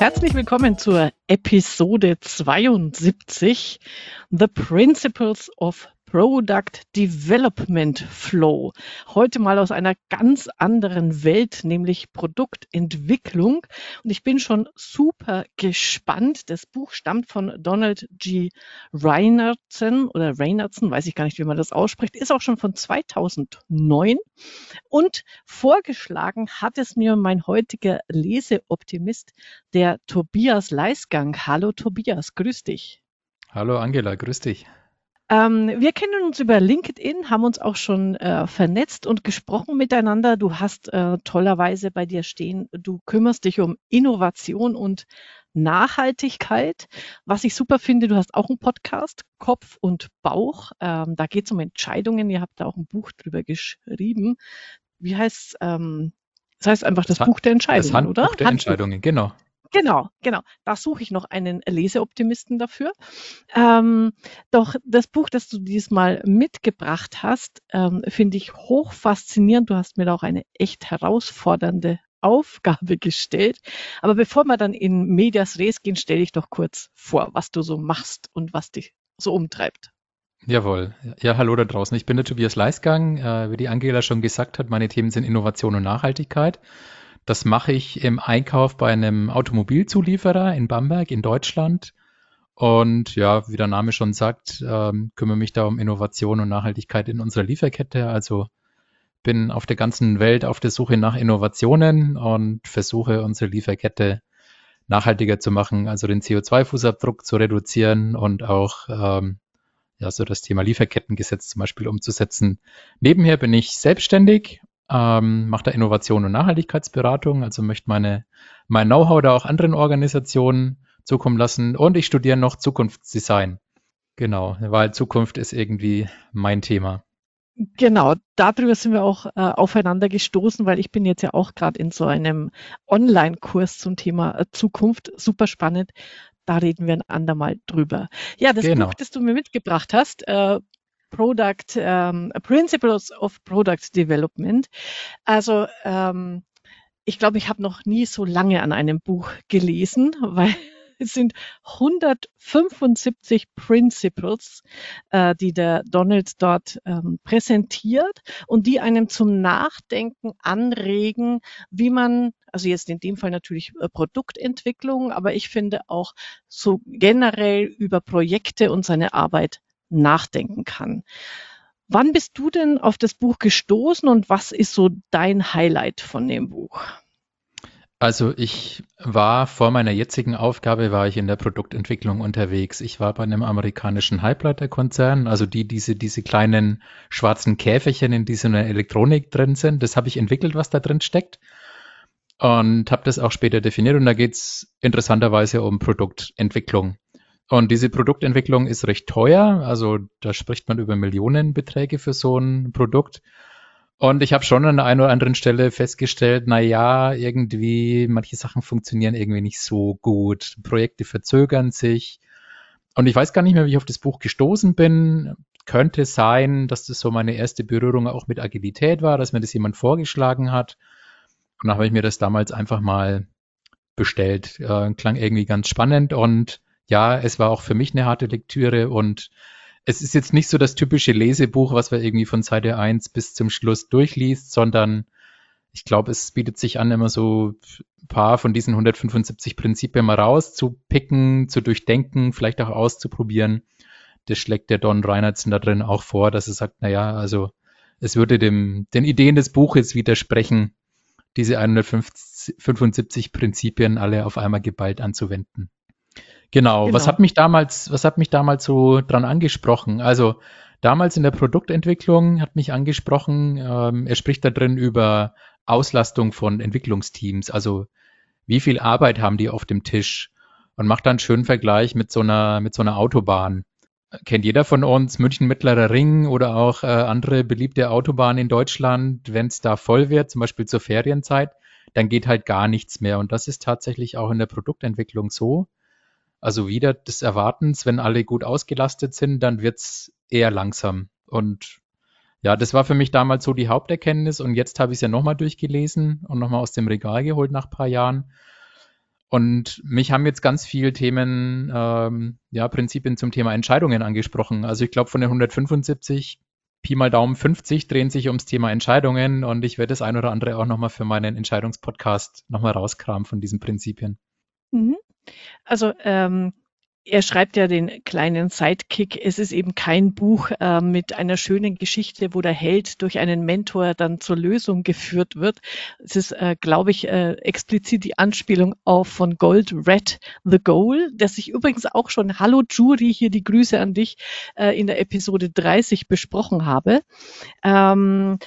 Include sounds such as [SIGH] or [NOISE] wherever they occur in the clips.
Herzlich willkommen zur Episode 72 The Principles of Product Development Flow. Heute mal aus einer ganz anderen Welt, nämlich Produktentwicklung. Und ich bin schon super gespannt. Das Buch stammt von Donald G. Reinertsen oder Reinertsen, weiß ich gar nicht, wie man das ausspricht, ist auch schon von 2009. Und vorgeschlagen hat es mir mein heutiger Leseoptimist, der Tobias Leisgang. Hallo Tobias, grüß dich. Hallo Angela, grüß dich. Ähm, wir kennen uns über LinkedIn, haben uns auch schon äh, vernetzt und gesprochen miteinander. Du hast äh, tollerweise bei dir stehen, du kümmerst dich um Innovation und Nachhaltigkeit. Was ich super finde, du hast auch einen Podcast, Kopf und Bauch. Ähm, da geht es um Entscheidungen. Ihr habt da auch ein Buch drüber geschrieben. Wie heißt ähm, das heißt einfach das, das Buch der Entscheidungen, das Handbuch oder? der Handbuch. Entscheidungen, genau. Genau, genau. Da suche ich noch einen Leseoptimisten dafür. Ähm, doch das Buch, das du diesmal mitgebracht hast, ähm, finde ich hoch faszinierend. Du hast mir da auch eine echt herausfordernde Aufgabe gestellt. Aber bevor wir dann in Medias Res gehen, stelle ich doch kurz vor, was du so machst und was dich so umtreibt. Jawohl. Ja, hallo da draußen. Ich bin der Tobias Leisgang. Äh, wie die Angela schon gesagt hat, meine Themen sind Innovation und Nachhaltigkeit. Das mache ich im Einkauf bei einem Automobilzulieferer in Bamberg in Deutschland. Und ja, wie der Name schon sagt, ähm, kümmere mich da um Innovation und Nachhaltigkeit in unserer Lieferkette. Also bin auf der ganzen Welt auf der Suche nach Innovationen und versuche unsere Lieferkette nachhaltiger zu machen, also den CO2-Fußabdruck zu reduzieren und auch ähm, ja, so das Thema Lieferkettengesetz zum Beispiel umzusetzen. Nebenher bin ich selbstständig ähm, mache da Innovation und Nachhaltigkeitsberatung, also möchte meine, mein Know-how da auch anderen Organisationen zukommen lassen und ich studiere noch Zukunftsdesign. Genau, weil Zukunft ist irgendwie mein Thema. Genau, darüber sind wir auch äh, aufeinander gestoßen, weil ich bin jetzt ja auch gerade in so einem Online-Kurs zum Thema äh, Zukunft. Super spannend. Da reden wir ein andermal drüber. Ja, das genau. Buch, das du mir mitgebracht hast, äh, Product ähm, Principles of Product Development. Also ähm, ich glaube, ich habe noch nie so lange an einem Buch gelesen, [LAUGHS] weil es sind 175 Principles, äh, die der Donald dort ähm, präsentiert und die einem zum Nachdenken anregen, wie man, also jetzt in dem Fall natürlich äh, Produktentwicklung, aber ich finde auch so generell über Projekte und seine Arbeit nachdenken kann. Wann bist du denn auf das Buch gestoßen und was ist so dein Highlight von dem Buch? Also ich war vor meiner jetzigen Aufgabe war ich in der Produktentwicklung unterwegs. Ich war bei einem amerikanischen Halbleiterkonzern, also die diese diese kleinen schwarzen Käferchen in dieser Elektronik drin sind. Das habe ich entwickelt, was da drin steckt und habe das auch später definiert. Und da geht es interessanterweise um Produktentwicklung. Und diese Produktentwicklung ist recht teuer. Also da spricht man über Millionenbeträge für so ein Produkt. Und ich habe schon an der einen oder anderen Stelle festgestellt, na ja, irgendwie manche Sachen funktionieren irgendwie nicht so gut. Projekte verzögern sich. Und ich weiß gar nicht mehr, wie ich auf das Buch gestoßen bin. Könnte sein, dass das so meine erste Berührung auch mit Agilität war, dass mir das jemand vorgeschlagen hat. Und dann habe ich mir das damals einfach mal bestellt. Äh, klang irgendwie ganz spannend und ja, es war auch für mich eine harte Lektüre und es ist jetzt nicht so das typische Lesebuch, was man irgendwie von Seite 1 bis zum Schluss durchliest, sondern ich glaube, es bietet sich an, immer so ein paar von diesen 175 Prinzipien mal rauszupicken, zu durchdenken, vielleicht auch auszuprobieren. Das schlägt der Don Reinertsen da drin auch vor, dass er sagt, naja, also es würde dem, den Ideen des Buches widersprechen, diese 175 Prinzipien alle auf einmal geballt anzuwenden. Genau. genau. Was hat mich damals, was hat mich damals so dran angesprochen? Also damals in der Produktentwicklung hat mich angesprochen, ähm, er spricht da drin über Auslastung von Entwicklungsteams. Also wie viel Arbeit haben die auf dem Tisch? Und macht dann einen schönen Vergleich mit so einer, mit so einer Autobahn. Kennt jeder von uns München Mittlerer Ring oder auch äh, andere beliebte Autobahnen in Deutschland, wenn es da voll wird, zum Beispiel zur Ferienzeit, dann geht halt gar nichts mehr. Und das ist tatsächlich auch in der Produktentwicklung so. Also wieder des Erwartens, wenn alle gut ausgelastet sind, dann wird's eher langsam. Und ja, das war für mich damals so die Haupterkenntnis und jetzt habe ich es ja nochmal durchgelesen und nochmal aus dem Regal geholt nach paar Jahren. Und mich haben jetzt ganz viele Themen, ähm, ja, Prinzipien zum Thema Entscheidungen angesprochen. Also ich glaube, von den 175 Pi mal Daumen 50 drehen sich ums Thema Entscheidungen und ich werde das ein oder andere auch nochmal für meinen Entscheidungspodcast nochmal rauskramen von diesen Prinzipien. Mhm. Also ähm, er schreibt ja den kleinen Sidekick. Es ist eben kein Buch äh, mit einer schönen Geschichte, wo der Held durch einen Mentor dann zur Lösung geführt wird. Es ist, äh, glaube ich, äh, explizit die Anspielung auf von Gold Red The Goal, das ich übrigens auch schon, hallo Jury, hier die Grüße an dich, äh, in der Episode 30 besprochen habe. Ähm,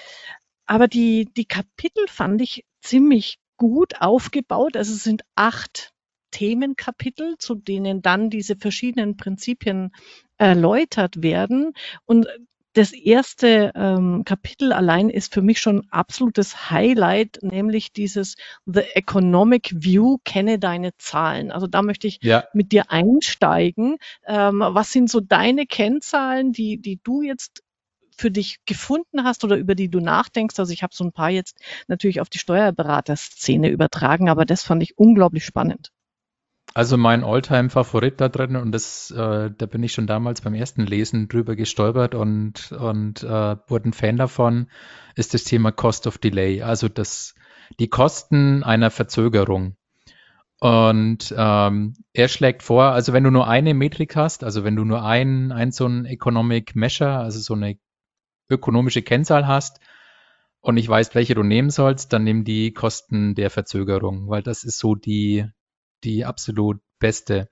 aber die, die Kapitel fand ich ziemlich gut aufgebaut. Also es sind acht Themenkapitel, zu denen dann diese verschiedenen Prinzipien erläutert werden. Und das erste ähm, Kapitel allein ist für mich schon absolutes Highlight, nämlich dieses The Economic View, kenne deine Zahlen. Also da möchte ich ja. mit dir einsteigen. Ähm, was sind so deine Kennzahlen, die, die du jetzt für dich gefunden hast oder über die du nachdenkst? Also ich habe so ein paar jetzt natürlich auf die Steuerberaterszene übertragen, aber das fand ich unglaublich spannend. Also mein Alltime-Favorit da drin und das, äh, da bin ich schon damals beim ersten Lesen drüber gestolpert und, und äh, wurde ein Fan davon, ist das Thema Cost of Delay, also das, die Kosten einer Verzögerung. Und ähm, er schlägt vor, also wenn du nur eine Metrik hast, also wenn du nur ein, ein so ein Economic Measure, also so eine ökonomische Kennzahl hast und ich weiß, welche du nehmen sollst, dann nimm die Kosten der Verzögerung, weil das ist so die, die absolut beste.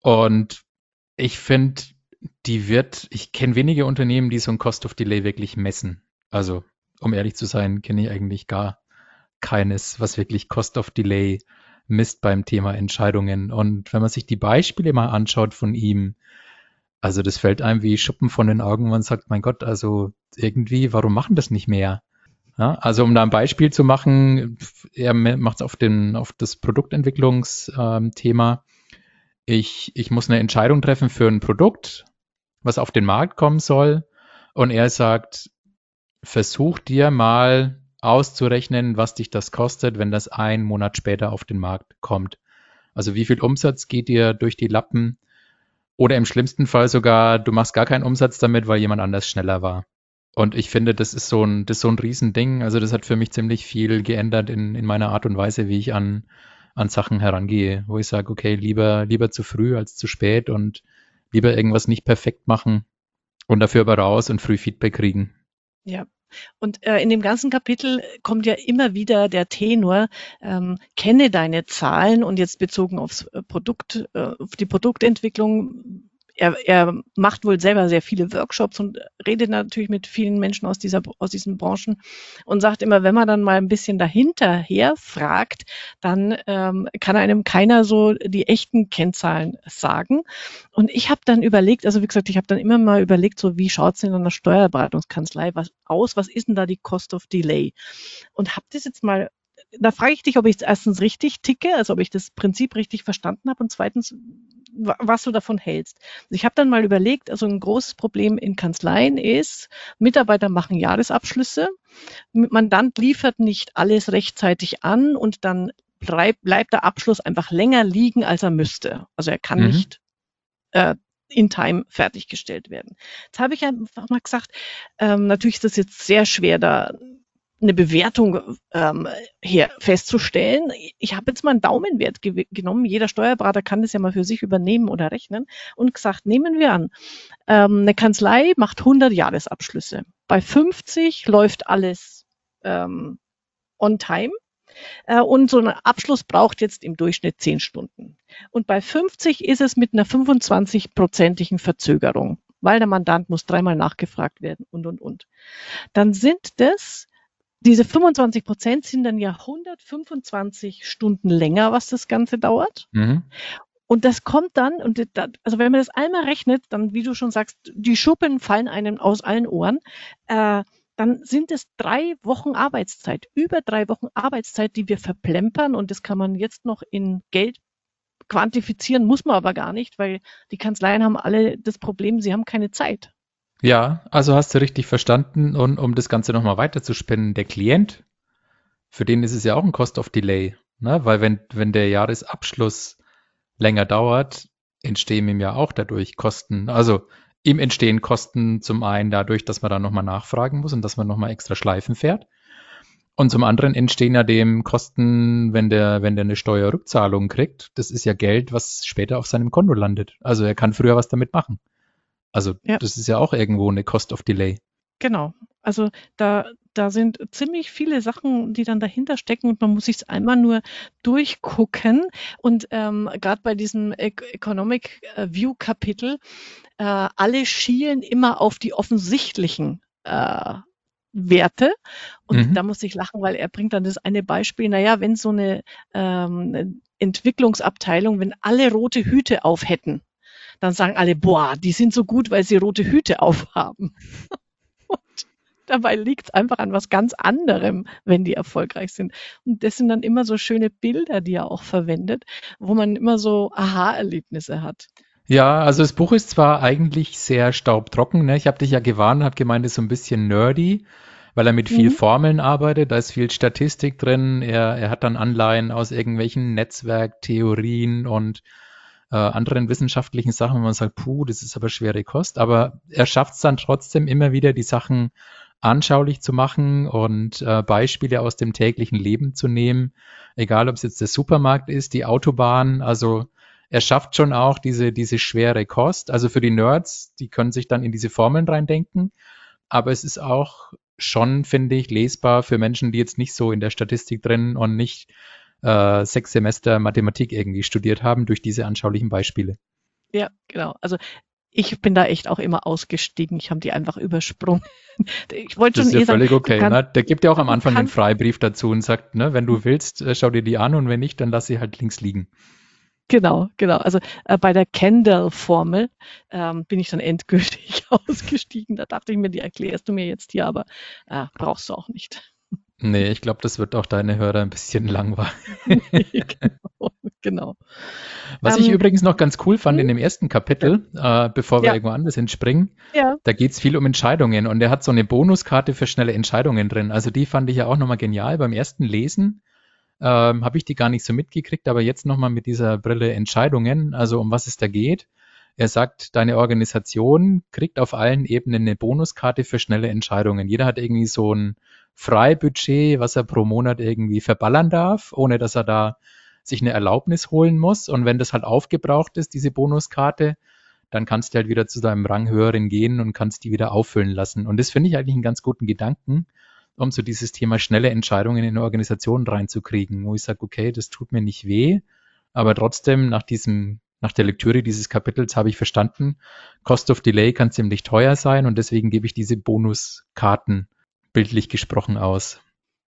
Und ich finde, die wird, ich kenne wenige Unternehmen, die so ein Cost of Delay wirklich messen. Also, um ehrlich zu sein, kenne ich eigentlich gar keines, was wirklich Cost of Delay misst beim Thema Entscheidungen. Und wenn man sich die Beispiele mal anschaut von ihm, also das fällt einem wie Schuppen von den Augen, man sagt, mein Gott, also irgendwie, warum machen das nicht mehr? Ja, also um da ein Beispiel zu machen, er macht es auf, auf das Produktentwicklungsthema. Ähm, ich, ich muss eine Entscheidung treffen für ein Produkt, was auf den Markt kommen soll. Und er sagt, versuch dir mal auszurechnen, was dich das kostet, wenn das ein Monat später auf den Markt kommt. Also wie viel Umsatz geht dir durch die Lappen? Oder im schlimmsten Fall sogar, du machst gar keinen Umsatz damit, weil jemand anders schneller war. Und ich finde, das ist so ein, das ist so ein Riesending. Also das hat für mich ziemlich viel geändert in, in meiner Art und Weise, wie ich an, an Sachen herangehe, wo ich sage, okay, lieber, lieber zu früh als zu spät und lieber irgendwas nicht perfekt machen und dafür aber raus und früh Feedback kriegen. Ja, und äh, in dem ganzen Kapitel kommt ja immer wieder der Tenor, ähm, kenne deine Zahlen und jetzt bezogen aufs äh, Produkt, äh, auf die Produktentwicklung, er, er macht wohl selber sehr viele Workshops und redet natürlich mit vielen Menschen aus dieser aus diesen Branchen und sagt immer, wenn man dann mal ein bisschen dahinterher fragt, dann ähm, kann einem keiner so die echten Kennzahlen sagen. Und ich habe dann überlegt, also wie gesagt, ich habe dann immer mal überlegt, so wie schaut's in einer Steuerberatungskanzlei was aus? Was ist denn da die Cost of Delay? Und habe das jetzt mal da frage ich dich, ob ich erstens richtig ticke, also ob ich das Prinzip richtig verstanden habe und zweitens, was du davon hältst. Ich habe dann mal überlegt, also ein großes Problem in Kanzleien ist, Mitarbeiter machen Jahresabschlüsse, Mandant liefert nicht alles rechtzeitig an und dann bleibt, bleibt der Abschluss einfach länger liegen, als er müsste. Also er kann mhm. nicht äh, in Time fertiggestellt werden. Jetzt habe ich einfach mal gesagt, ähm, natürlich ist das jetzt sehr schwer, da eine Bewertung ähm, her festzustellen. Ich habe jetzt mal einen Daumenwert ge genommen. Jeder Steuerberater kann das ja mal für sich übernehmen oder rechnen und gesagt, nehmen wir an, ähm, eine Kanzlei macht 100 Jahresabschlüsse. Bei 50 läuft alles ähm, on time. Äh, und so ein Abschluss braucht jetzt im Durchschnitt 10 Stunden. Und bei 50 ist es mit einer 25-prozentigen Verzögerung, weil der Mandant muss dreimal nachgefragt werden und, und, und. Dann sind das diese 25 Prozent sind dann ja 125 Stunden länger, was das Ganze dauert. Mhm. Und das kommt dann, und das, also wenn man das einmal rechnet, dann, wie du schon sagst, die Schuppen fallen einem aus allen Ohren, äh, dann sind es drei Wochen Arbeitszeit, über drei Wochen Arbeitszeit, die wir verplempern. Und das kann man jetzt noch in Geld quantifizieren, muss man aber gar nicht, weil die Kanzleien haben alle das Problem, sie haben keine Zeit. Ja, also hast du richtig verstanden. Und um das Ganze nochmal weiterzuspinnen, der Klient, für den ist es ja auch ein Cost of Delay. Ne? Weil wenn, wenn der Jahresabschluss länger dauert, entstehen ihm ja auch dadurch Kosten. Also ihm entstehen Kosten zum einen dadurch, dass man da nochmal nachfragen muss und dass man nochmal extra Schleifen fährt. Und zum anderen entstehen ja dem Kosten, wenn der, wenn der eine Steuerrückzahlung kriegt. Das ist ja Geld, was später auf seinem Konto landet. Also er kann früher was damit machen. Also ja. das ist ja auch irgendwo eine Cost of Delay. Genau. Also da, da sind ziemlich viele Sachen, die dann dahinter stecken und man muss sich es einmal nur durchgucken. Und ähm, gerade bei diesem Economic äh, View Kapitel, äh, alle schielen immer auf die offensichtlichen äh, Werte. Und mhm. da muss ich lachen, weil er bringt dann das eine Beispiel, naja, wenn so eine ähm, Entwicklungsabteilung, wenn alle rote Hüte auf hätten, dann sagen alle, boah, die sind so gut, weil sie rote Hüte aufhaben. [LAUGHS] Und dabei liegt es einfach an was ganz anderem, wenn die erfolgreich sind. Und das sind dann immer so schöne Bilder, die er auch verwendet, wo man immer so Aha-Erlebnisse hat. Ja, also das Buch ist zwar eigentlich sehr staubtrocken, ne? Ich habe dich ja gewarnt, habe gemeint, es ist so ein bisschen nerdy, weil er mit viel mhm. Formeln arbeitet, da ist viel Statistik drin, er, er hat dann Anleihen aus irgendwelchen Netzwerktheorien und äh, anderen wissenschaftlichen Sachen, wo man sagt, puh, das ist aber schwere Kost, aber er schafft es dann trotzdem immer wieder, die Sachen anschaulich zu machen und äh, Beispiele aus dem täglichen Leben zu nehmen, egal ob es jetzt der Supermarkt ist, die Autobahn, also er schafft schon auch diese, diese schwere Kost. Also für die Nerds, die können sich dann in diese Formeln reindenken. Aber es ist auch schon, finde ich, lesbar für Menschen, die jetzt nicht so in der Statistik drin und nicht äh, sechs Semester Mathematik irgendwie studiert haben, durch diese anschaulichen Beispiele. Ja, genau. Also ich bin da echt auch immer ausgestiegen. Ich habe die einfach übersprungen. [LAUGHS] Ich wollte schon das ist ja eh völlig okay. Kann, ne? Der gibt ja auch am Anfang einen Freibrief dazu und sagt, ne, wenn du willst, äh, schau dir die an und wenn nicht, dann lass sie halt links liegen. Genau, genau. Also äh, bei der Kendall-Formel ähm, bin ich dann endgültig [LAUGHS] ausgestiegen. Da dachte ich mir, die erklärst du mir jetzt hier, aber äh, brauchst du auch nicht. Nee, ich glaube, das wird auch deine Hörer ein bisschen [LAUGHS] langweilig. genau, [LAUGHS] genau. Was um, ich ähm, übrigens noch ganz cool fand in hm? dem ersten Kapitel, äh, bevor wir ja. irgendwo anders entspringen, ja. da geht es viel um Entscheidungen und er hat so eine Bonuskarte für schnelle Entscheidungen drin. Also die fand ich ja auch nochmal genial beim ersten Lesen ähm, habe ich die gar nicht so mitgekriegt, aber jetzt nochmal mit dieser Brille Entscheidungen, also um was es da geht. Er sagt, deine Organisation kriegt auf allen Ebenen eine Bonuskarte für schnelle Entscheidungen. Jeder hat irgendwie so ein Freibudget, was er pro Monat irgendwie verballern darf, ohne dass er da sich eine Erlaubnis holen muss. Und wenn das halt aufgebraucht ist, diese Bonuskarte, dann kannst du halt wieder zu deinem Ranghöheren gehen und kannst die wieder auffüllen lassen. Und das finde ich eigentlich einen ganz guten Gedanken, um so dieses Thema schnelle Entscheidungen in Organisationen reinzukriegen, wo ich sage, okay, das tut mir nicht weh, aber trotzdem nach diesem nach der Lektüre dieses Kapitels habe ich verstanden, Cost of Delay kann ziemlich teuer sein und deswegen gebe ich diese Bonuskarten bildlich gesprochen aus.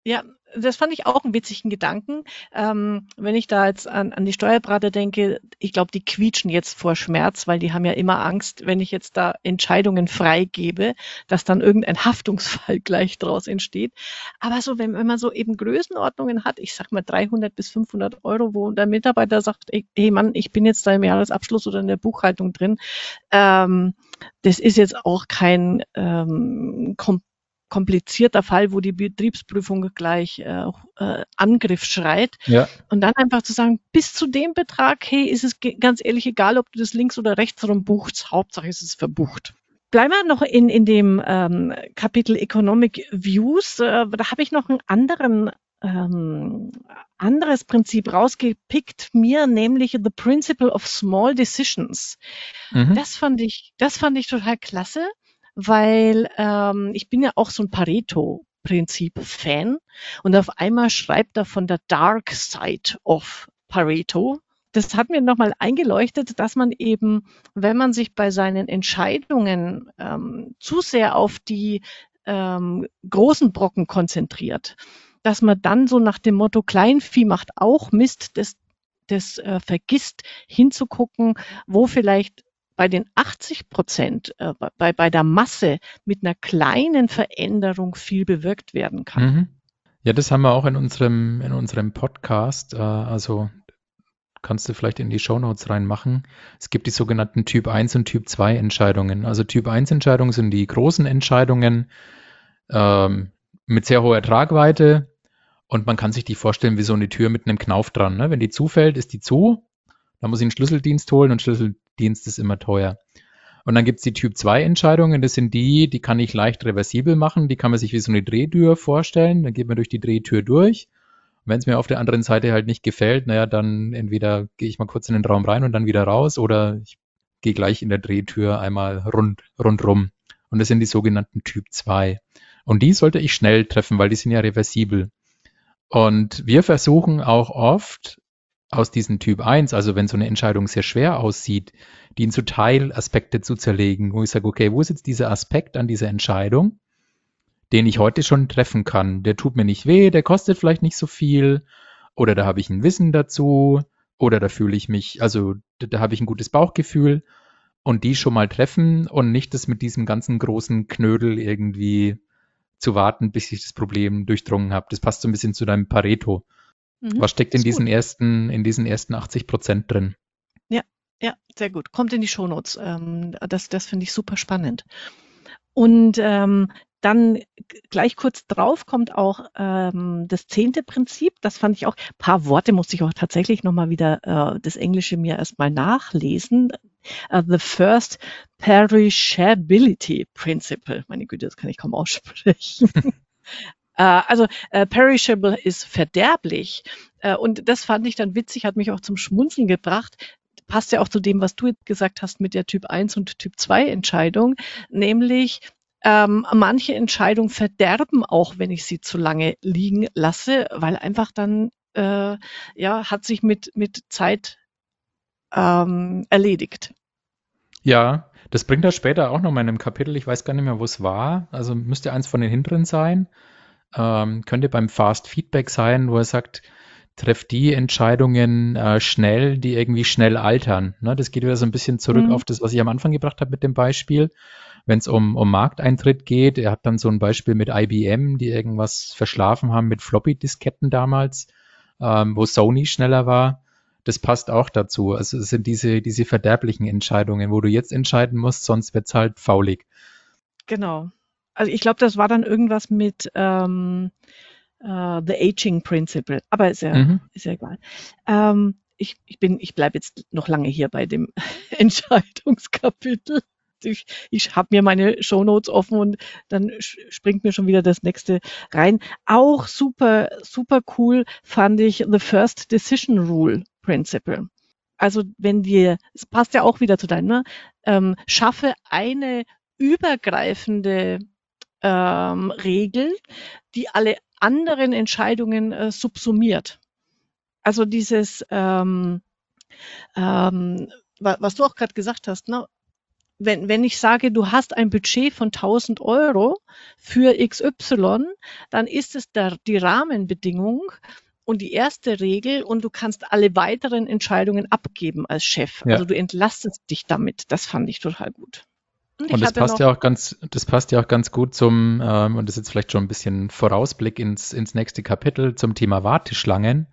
Ja, das fand ich auch einen witzigen Gedanken. Ähm, wenn ich da jetzt an, an die Steuerberater denke, ich glaube, die quietschen jetzt vor Schmerz, weil die haben ja immer Angst, wenn ich jetzt da Entscheidungen freigebe, dass dann irgendein [LAUGHS] Haftungsfall gleich draus entsteht. Aber so, wenn, wenn man so eben Größenordnungen hat, ich sag mal 300 bis 500 Euro, wo der Mitarbeiter sagt, hey Mann, ich bin jetzt da im Jahresabschluss oder in der Buchhaltung drin, ähm, das ist jetzt auch kein ähm, komplizierter Fall, wo die Betriebsprüfung gleich äh, äh, Angriff schreit. Ja. Und dann einfach zu sagen, bis zu dem Betrag, hey, ist es ganz ehrlich egal, ob du das links oder rechts rum buchst, Hauptsache ist es verbucht. Bleiben wir noch in, in dem ähm, Kapitel Economic Views. Äh, da habe ich noch einen anderen ähm, anderes Prinzip rausgepickt, mir nämlich The Principle of Small Decisions. Mhm. Das fand ich, das fand ich total klasse weil ähm, ich bin ja auch so ein Pareto-Prinzip-Fan und auf einmal schreibt er von der Dark Side of Pareto. Das hat mir nochmal eingeleuchtet, dass man eben, wenn man sich bei seinen Entscheidungen ähm, zu sehr auf die ähm, großen Brocken konzentriert, dass man dann so nach dem Motto Kleinvieh macht auch Mist, das, das äh, vergisst hinzugucken, wo vielleicht bei den 80 Prozent, äh, bei, bei der Masse mit einer kleinen Veränderung viel bewirkt werden kann. Mhm. Ja, das haben wir auch in unserem, in unserem Podcast. Äh, also kannst du vielleicht in die Shownotes reinmachen. Es gibt die sogenannten Typ 1 und Typ 2 Entscheidungen. Also Typ 1 Entscheidungen sind die großen Entscheidungen ähm, mit sehr hoher Tragweite Und man kann sich die vorstellen wie so eine Tür mit einem Knauf dran. Ne? Wenn die zufällt, ist die zu. Da muss ich einen Schlüsseldienst holen und Schlüsseldienst ist immer teuer. Und dann gibt's die Typ 2 Entscheidungen. Das sind die, die kann ich leicht reversibel machen. Die kann man sich wie so eine Drehtür vorstellen. Dann geht man durch die Drehtür durch. Wenn es mir auf der anderen Seite halt nicht gefällt, naja, dann entweder gehe ich mal kurz in den Raum rein und dann wieder raus oder ich gehe gleich in der Drehtür einmal rund, rundrum. Und das sind die sogenannten Typ 2. Und die sollte ich schnell treffen, weil die sind ja reversibel. Und wir versuchen auch oft aus diesem Typ 1, also wenn so eine Entscheidung sehr schwer aussieht, die in so Teilaspekte zu zerlegen, wo ich sage, okay, wo ist jetzt dieser Aspekt an dieser Entscheidung, den ich heute schon treffen kann? Der tut mir nicht weh, der kostet vielleicht nicht so viel, oder da habe ich ein Wissen dazu, oder da fühle ich mich, also da, da habe ich ein gutes Bauchgefühl und die schon mal treffen und nicht das mit diesem ganzen großen Knödel irgendwie zu warten, bis ich das Problem durchdrungen habe. Das passt so ein bisschen zu deinem Pareto. Mhm, Was steckt in diesen gut. ersten, in diesen ersten 80 Prozent drin? Ja, ja, sehr gut. Kommt in die Shownotes. Ähm, das, das finde ich super spannend. Und ähm, dann gleich kurz drauf kommt auch ähm, das zehnte Prinzip. Das fand ich auch. Ein paar Worte musste ich auch tatsächlich nochmal wieder äh, das Englische mir erstmal nachlesen. Uh, the first perishability principle. Meine Güte, das kann ich kaum aussprechen. [LAUGHS] [LAUGHS] uh, also uh, perishable ist verderblich. Äh, und das fand ich dann witzig, hat mich auch zum Schmunzeln gebracht passt ja auch zu dem, was du gesagt hast mit der Typ 1 und Typ 2 Entscheidung, nämlich ähm, manche Entscheidungen verderben auch, wenn ich sie zu lange liegen lasse, weil einfach dann äh, ja hat sich mit mit Zeit ähm, erledigt. Ja, das bringt er später auch noch mal in einem Kapitel. Ich weiß gar nicht mehr, wo es war. Also müsste eins von den hinteren sein. Ähm, könnte beim Fast Feedback sein, wo er sagt, trefft die Entscheidungen äh, schnell, die irgendwie schnell altern. Ne? Das geht wieder so ein bisschen zurück mhm. auf das, was ich am Anfang gebracht habe mit dem Beispiel wenn es um, um Markteintritt geht. Er hat dann so ein Beispiel mit IBM, die irgendwas verschlafen haben mit Floppy-Disketten damals, ähm, wo Sony schneller war. Das passt auch dazu. Also es sind diese, diese verderblichen Entscheidungen, wo du jetzt entscheiden musst, sonst wird's halt faulig. Genau. Also ich glaube, das war dann irgendwas mit ähm, uh, The Aging Principle, aber ist ja, mhm. ist ja egal. Ähm, ich, ich bin, ich bleibe jetzt noch lange hier bei dem [LAUGHS] Entscheidungskapitel ich, ich habe mir meine Shownotes offen und dann springt mir schon wieder das nächste rein. Auch super, super cool fand ich The First Decision Rule Principle. Also wenn wir, es passt ja auch wieder zu deinem, ne? ähm, schaffe eine übergreifende ähm, Regel, die alle anderen Entscheidungen äh, subsumiert. Also dieses, ähm, ähm, was du auch gerade gesagt hast, ne? wenn, wenn ich sage, du hast ein Budget von 1000 Euro für XY, dann ist es der, die Rahmenbedingung und die erste Regel und du kannst alle weiteren Entscheidungen abgeben als Chef. Ja. Also du entlastest dich damit. Das fand ich total gut. Und, und das passt ja auch ganz, das passt ja auch ganz gut zum, ähm, und das ist jetzt vielleicht schon ein bisschen Vorausblick ins, ins nächste Kapitel zum Thema Warteschlangen,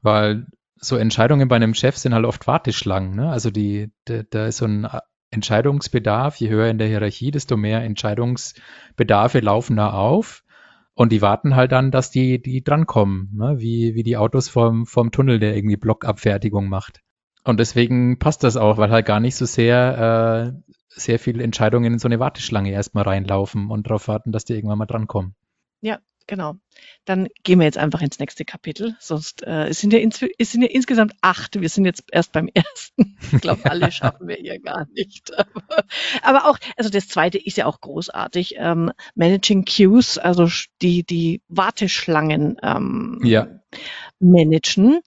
weil so Entscheidungen bei einem Chef sind halt oft Warteschlangen. Ne? Also die, da ist so ein Entscheidungsbedarf, je höher in der Hierarchie, desto mehr Entscheidungsbedarfe laufen da auf. Und die warten halt dann, dass die, die drankommen, ne? wie, wie die Autos vom, vom Tunnel, der irgendwie Blockabfertigung macht. Und deswegen passt das auch, weil halt gar nicht so sehr, äh, sehr viele Entscheidungen in so eine Warteschlange erstmal reinlaufen und darauf warten, dass die irgendwann mal drankommen. Ja, genau. Dann gehen wir jetzt einfach ins nächste Kapitel. Sonst äh, es sind ja ins, es sind ja insgesamt acht. Wir sind jetzt erst beim [LAUGHS] ersten. Ich glaube, alle [LAUGHS] schaffen wir hier gar nicht. Aber, [LAUGHS] aber, auch, also das zweite ist ja auch großartig. Ähm, Managing Queues, also die die Warteschlangen ähm, ja. managen.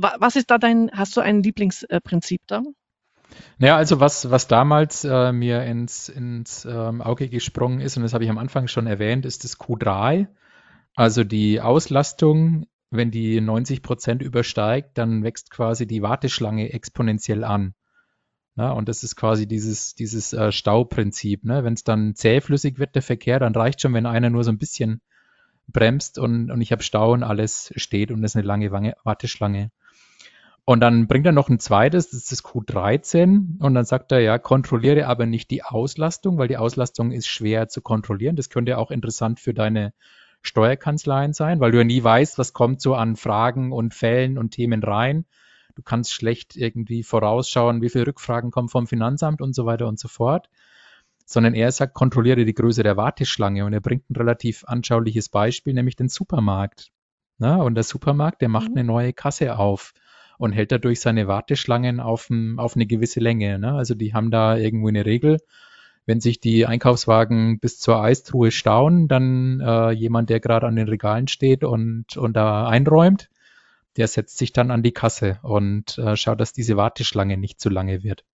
Was ist da dein? Hast du ein Lieblingsprinzip da? Naja, also was, was damals äh, mir ins, ins ähm, Auge gesprungen ist, und das habe ich am Anfang schon erwähnt, ist das Q3. Also die Auslastung, wenn die 90 Prozent übersteigt, dann wächst quasi die Warteschlange exponentiell an. Na, und das ist quasi dieses, dieses äh, Stauprinzip. Ne? Wenn es dann zähflüssig wird, der Verkehr, dann reicht schon, wenn einer nur so ein bisschen bremst und, und ich habe Stau und alles steht und das ist eine lange Warteschlange. Und dann bringt er noch ein zweites, das ist das Q13. Und dann sagt er, ja, kontrolliere aber nicht die Auslastung, weil die Auslastung ist schwer zu kontrollieren. Das könnte auch interessant für deine Steuerkanzleien sein, weil du ja nie weißt, was kommt so an Fragen und Fällen und Themen rein. Du kannst schlecht irgendwie vorausschauen, wie viele Rückfragen kommen vom Finanzamt und so weiter und so fort. Sondern er sagt, kontrolliere die Größe der Warteschlange und er bringt ein relativ anschauliches Beispiel, nämlich den Supermarkt. Na, und der Supermarkt, der macht mhm. eine neue Kasse auf und hält dadurch seine Warteschlangen auf, auf eine gewisse Länge. Ne? Also die haben da irgendwo eine Regel. Wenn sich die Einkaufswagen bis zur Eistruhe stauen, dann äh, jemand, der gerade an den Regalen steht und, und da einräumt, der setzt sich dann an die Kasse und äh, schaut, dass diese Warteschlange nicht zu lange wird.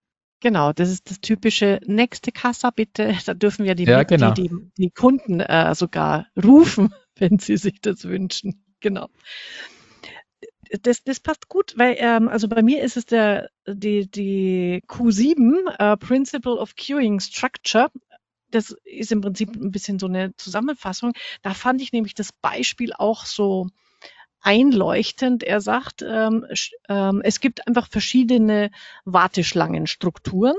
Genau, das ist das typische nächste Kassa bitte. [LAUGHS] Da dürfen wir die, ja, genau. die, die, die, Kunden äh, sogar rufen, [LAUGHS] wenn sie sich das wünschen. Genau das, das passt gut, weil ähm, also bei mir ist es der die die Q7 äh, Principle of Queuing Structure. Das ist im Prinzip ein bisschen so eine Zusammenfassung. Da fand ich nämlich das Beispiel auch so einleuchtend. Er sagt, ähm, ähm, es gibt einfach verschiedene Warteschlangenstrukturen.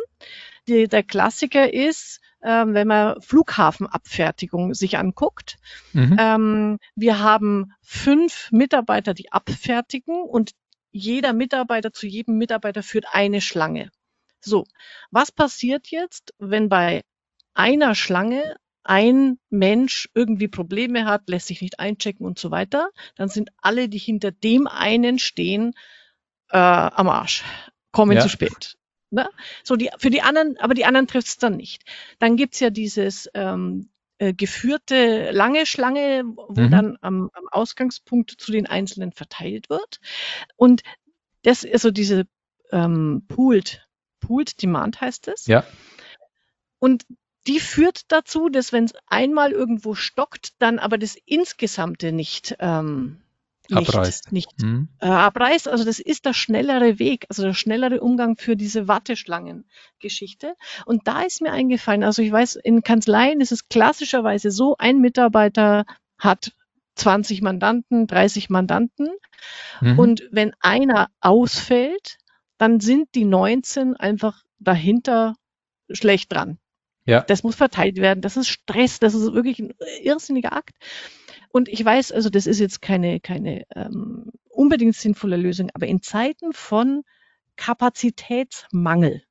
Die, der Klassiker ist, ähm, wenn man Flughafenabfertigung sich anguckt. Mhm. Ähm, wir haben fünf Mitarbeiter, die abfertigen und jeder Mitarbeiter zu jedem Mitarbeiter führt eine Schlange. So, was passiert jetzt, wenn bei einer Schlange ein Mensch irgendwie Probleme hat, lässt sich nicht einchecken und so weiter, dann sind alle, die hinter dem einen stehen, äh, am Arsch, kommen ja. zu spät. Ne? So die, für die anderen, aber die anderen trifft es dann nicht. Dann gibt's ja dieses ähm, äh, geführte lange Schlange, wo mhm. dann am, am Ausgangspunkt zu den Einzelnen verteilt wird. Und das ist so diese ähm, Pooled, Pooled Demand heißt es. Ja. Und die führt dazu, dass wenn es einmal irgendwo stockt, dann aber das Insgesamte nicht ähm, nicht, abreißt. Nicht hm. äh, abreißt. Also das ist der schnellere Weg, also der schnellere Umgang für diese Warteschlangengeschichte. Und da ist mir eingefallen, also ich weiß, in Kanzleien ist es klassischerweise so, ein Mitarbeiter hat 20 Mandanten, 30 Mandanten. Mhm. Und wenn einer ausfällt, dann sind die 19 einfach dahinter schlecht dran. Ja. Das muss verteilt werden. Das ist Stress. Das ist wirklich ein irrsinniger Akt. Und ich weiß, also das ist jetzt keine, keine ähm, unbedingt sinnvolle Lösung, aber in Zeiten von Kapazitätsmangel,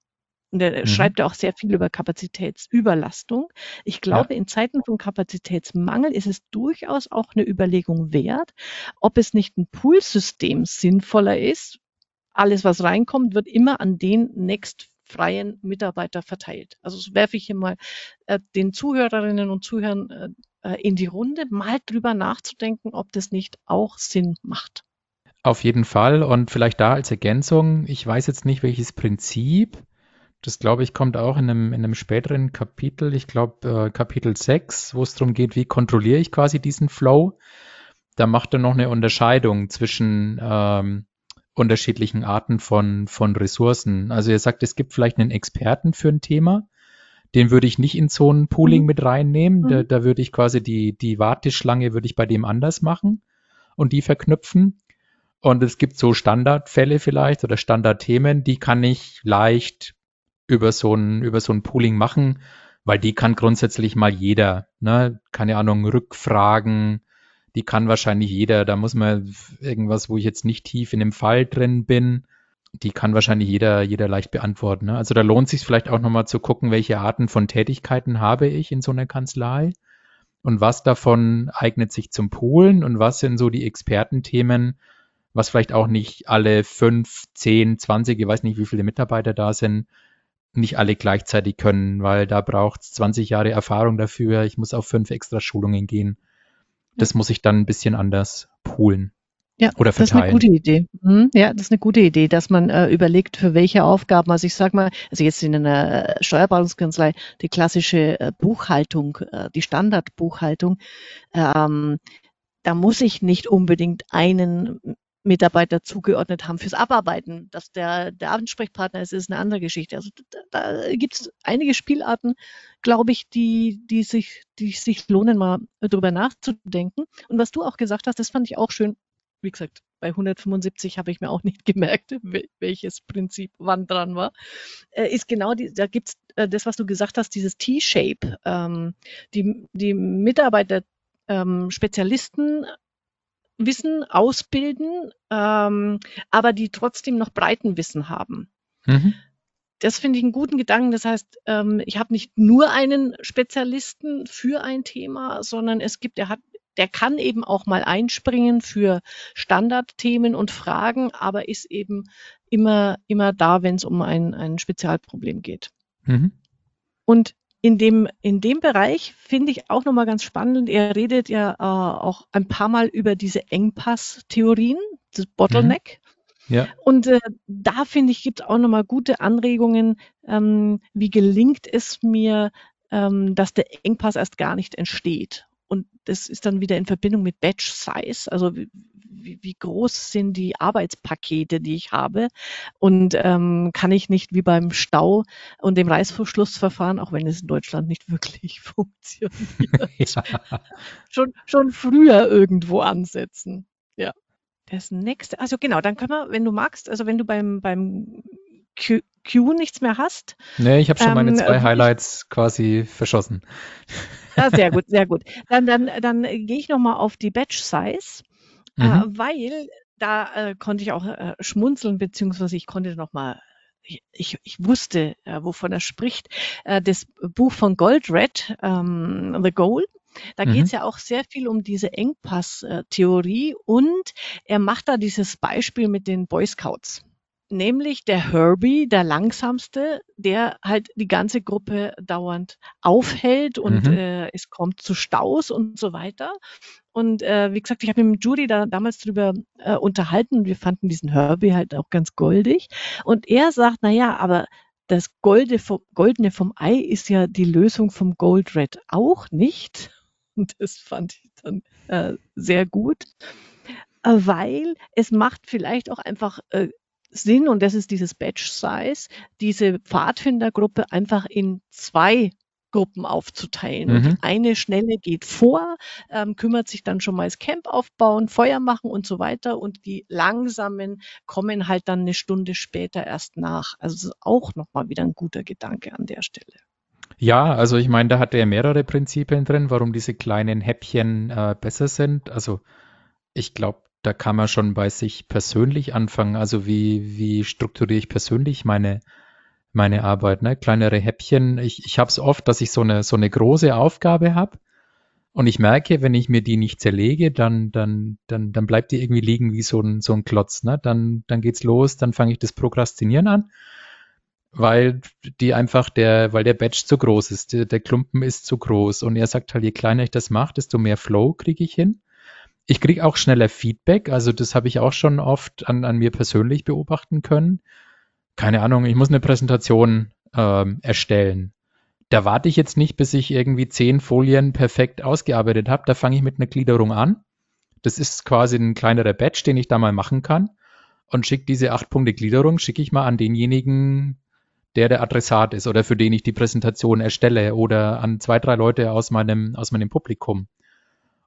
und er mhm. schreibt ja auch sehr viel über Kapazitätsüberlastung. Ich glaube, ja. in Zeiten von Kapazitätsmangel ist es durchaus auch eine Überlegung wert, ob es nicht ein Poolsystem sinnvoller ist. Alles, was reinkommt, wird immer an den nächst freien Mitarbeiter verteilt. Also so werfe ich hier mal äh, den Zuhörerinnen und Zuhörern äh, in die Runde, mal drüber nachzudenken, ob das nicht auch Sinn macht. Auf jeden Fall. Und vielleicht da als Ergänzung, ich weiß jetzt nicht, welches Prinzip. Das glaube ich kommt auch in einem, in einem späteren Kapitel, ich glaube äh, Kapitel 6, wo es darum geht, wie kontrolliere ich quasi diesen Flow. Da macht er noch eine Unterscheidung zwischen ähm, unterschiedlichen Arten von, von Ressourcen. Also er sagt, es gibt vielleicht einen Experten für ein Thema, den würde ich nicht in so ein Pooling mhm. mit reinnehmen. Mhm. Da, da würde ich quasi die, die Warteschlange würde ich bei dem anders machen und die verknüpfen. Und es gibt so Standardfälle vielleicht oder Standardthemen, die kann ich leicht über so ein, über so ein Pooling machen, weil die kann grundsätzlich mal jeder, ne, keine Ahnung, Rückfragen, die kann wahrscheinlich jeder. Da muss man irgendwas, wo ich jetzt nicht tief in dem Fall drin bin, die kann wahrscheinlich jeder, jeder leicht beantworten. Ne? Also da lohnt sich vielleicht auch nochmal zu gucken, welche Arten von Tätigkeiten habe ich in so einer Kanzlei und was davon eignet sich zum Poolen und was sind so die Expertenthemen, was vielleicht auch nicht alle fünf, zehn, zwanzig, ich weiß nicht, wie viele Mitarbeiter da sind, nicht alle gleichzeitig können, weil da braucht es 20 Jahre Erfahrung dafür. Ich muss auf fünf extra Schulungen gehen. Das muss ich dann ein bisschen anders poolen. Ja, oder verteilen. das ist eine gute Idee. Mhm, ja, das ist eine gute Idee, dass man äh, überlegt, für welche Aufgaben. Also ich sage mal, also jetzt in einer äh, Steuerberatungskanzlei die klassische äh, Buchhaltung, äh, die Standardbuchhaltung, ähm, da muss ich nicht unbedingt einen Mitarbeiter zugeordnet haben fürs Abarbeiten. Dass der, der Ansprechpartner ist, ist eine andere Geschichte. Also da, da gibt es einige Spielarten, glaube ich, die, die, sich, die sich lohnen, mal drüber nachzudenken. Und was du auch gesagt hast, das fand ich auch schön wie gesagt, bei 175 habe ich mir auch nicht [LAUGHS] gemerkt, welches Prinzip wann dran war, äh, ist genau die, da gibt's äh, das, was du gesagt hast, dieses T-Shape. Ähm, die, die Mitarbeiter ähm, Spezialisten Wissen ausbilden, ähm, aber die trotzdem noch breiten Wissen haben. Mhm. Das finde ich einen guten Gedanken. Das heißt, ähm, ich habe nicht nur einen Spezialisten für ein Thema, sondern es gibt, der hat, der kann eben auch mal einspringen für Standardthemen und Fragen, aber ist eben immer, immer da, wenn es um ein, ein Spezialproblem geht. Mhm. Und in dem, in dem Bereich finde ich auch nochmal ganz spannend. Er redet ja äh, auch ein paar Mal über diese Engpass-Theorien, das Bottleneck. Mhm. Ja. Und äh, da finde ich, gibt es auch nochmal gute Anregungen, ähm, wie gelingt es mir, ähm, dass der Engpass erst gar nicht entsteht. Und das ist dann wieder in Verbindung mit Batch Size, also wie, wie groß sind die Arbeitspakete, die ich habe und ähm, kann ich nicht wie beim Stau und dem Reißverschlussverfahren, auch wenn es in Deutschland nicht [LAUGHS] wirklich funktioniert, [LAUGHS] ja. schon, schon früher irgendwo ansetzen. Ja. Das nächste, also genau, dann können wir, wenn du magst, also wenn du beim, beim Q, Q nichts mehr hast. Nee, ich habe schon ähm, meine zwei Highlights quasi verschossen. Ja, sehr gut, sehr gut. Dann, dann, dann gehe ich nochmal auf die Batch Size, äh, mhm. äh, weil da äh, konnte ich auch äh, schmunzeln, beziehungsweise ich konnte nochmal ich, ich wusste, äh, wovon er spricht. Äh, das Buch von Goldred, ähm, The Goal, da mhm. geht es ja auch sehr viel um diese Engpass-Theorie und er macht da dieses Beispiel mit den Boy Scouts nämlich der Herbie, der langsamste, der halt die ganze Gruppe dauernd aufhält und mhm. äh, es kommt zu Staus und so weiter. Und äh, wie gesagt, ich habe mit Judy da damals drüber äh, unterhalten und wir fanden diesen Herbie halt auch ganz goldig. Und er sagt, na ja, aber das Golde vom, Goldene vom Ei ist ja die Lösung vom Gold Red auch nicht. [LAUGHS] Und das fand ich dann äh, sehr gut, äh, weil es macht vielleicht auch einfach äh, Sinn, und das ist dieses Batch Size, diese Pfadfindergruppe einfach in zwei Gruppen aufzuteilen. Mhm. Eine schnelle geht vor, ähm, kümmert sich dann schon mal das Camp aufbauen, Feuer machen und so weiter. Und die langsamen kommen halt dann eine Stunde später erst nach. Also das ist auch nochmal wieder ein guter Gedanke an der Stelle. Ja, also ich meine, da hat er mehrere Prinzipien drin, warum diese kleinen Häppchen äh, besser sind. Also ich glaube, da kann man schon bei sich persönlich anfangen. Also wie, wie strukturiere ich persönlich meine, meine Arbeit? Ne? Kleinere Häppchen. Ich, ich habe es oft, dass ich so eine, so eine große Aufgabe habe und ich merke, wenn ich mir die nicht zerlege, dann, dann, dann, dann bleibt die irgendwie liegen wie so ein, so ein Klotz. Ne? Dann, dann geht's los, dann fange ich das Prokrastinieren an, weil die einfach der, weil der Batch zu groß ist, der, der Klumpen ist zu groß. Und er sagt halt, je kleiner ich das mache, desto mehr Flow kriege ich hin ich kriege auch schneller Feedback, also das habe ich auch schon oft an, an mir persönlich beobachten können. Keine Ahnung, ich muss eine Präsentation ähm, erstellen. Da warte ich jetzt nicht, bis ich irgendwie zehn Folien perfekt ausgearbeitet habe. Da fange ich mit einer Gliederung an. Das ist quasi ein kleinerer Batch, den ich da mal machen kann. Und schicke diese acht Punkte Gliederung, schicke ich mal an denjenigen, der der Adressat ist oder für den ich die Präsentation erstelle oder an zwei, drei Leute aus meinem, aus meinem Publikum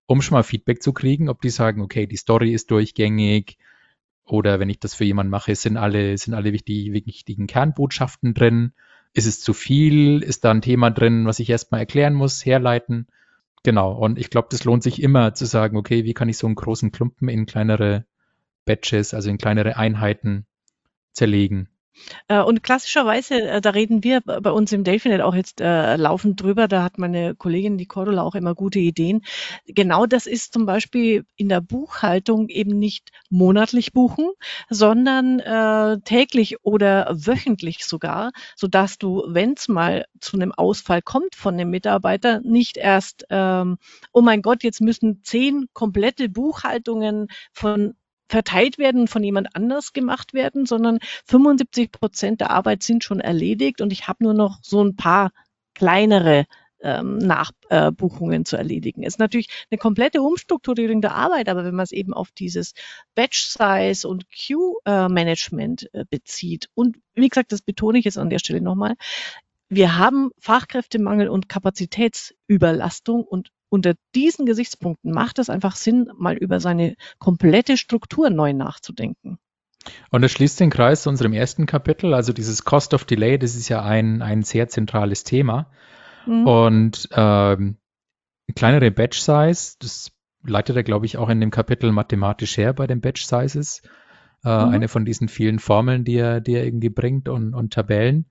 um schon mal Feedback zu kriegen, ob die sagen, okay, die Story ist durchgängig oder wenn ich das für jemanden mache, sind alle, sind alle wichtig, wichtigen Kernbotschaften drin. Ist es zu viel? Ist da ein Thema drin, was ich erstmal erklären muss, herleiten? Genau. Und ich glaube, das lohnt sich immer zu sagen, okay, wie kann ich so einen großen Klumpen in kleinere Batches, also in kleinere Einheiten zerlegen? Äh, und klassischerweise, äh, da reden wir bei uns im Delphinet auch jetzt äh, laufend drüber, da hat meine Kollegin, die Cordula, auch immer gute Ideen. Genau das ist zum Beispiel in der Buchhaltung eben nicht monatlich buchen, sondern täglich oder wöchentlich sogar, sodass du, wenn es mal zu einem Ausfall kommt von einem Mitarbeiter, nicht erst, ähm, oh mein Gott, jetzt müssen zehn komplette Buchhaltungen von verteilt werden, von jemand anders gemacht werden, sondern 75 Prozent der Arbeit sind schon erledigt und ich habe nur noch so ein paar kleinere ähm, Nachbuchungen äh, zu erledigen. Ist natürlich eine komplette Umstrukturierung der Arbeit, aber wenn man es eben auf dieses Batch Size und Queue äh, Management äh, bezieht und wie gesagt, das betone ich jetzt an der Stelle nochmal, wir haben Fachkräftemangel und Kapazitätsüberlastung und unter diesen Gesichtspunkten macht es einfach Sinn, mal über seine komplette Struktur neu nachzudenken. Und das schließt den Kreis zu unserem ersten Kapitel, also dieses Cost of Delay, das ist ja ein, ein sehr zentrales Thema. Mhm. Und ähm, kleinere Batch Size, das leitet er, glaube ich, auch in dem Kapitel mathematisch her bei den Batch Sizes. Äh, mhm. Eine von diesen vielen Formeln, die er, die er irgendwie bringt und, und Tabellen.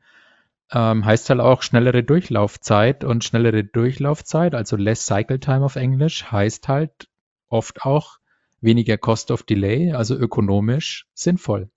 Ähm, heißt halt auch schnellere Durchlaufzeit und schnellere Durchlaufzeit, also less cycle time auf Englisch, heißt halt oft auch weniger Cost of Delay, also ökonomisch sinnvoll.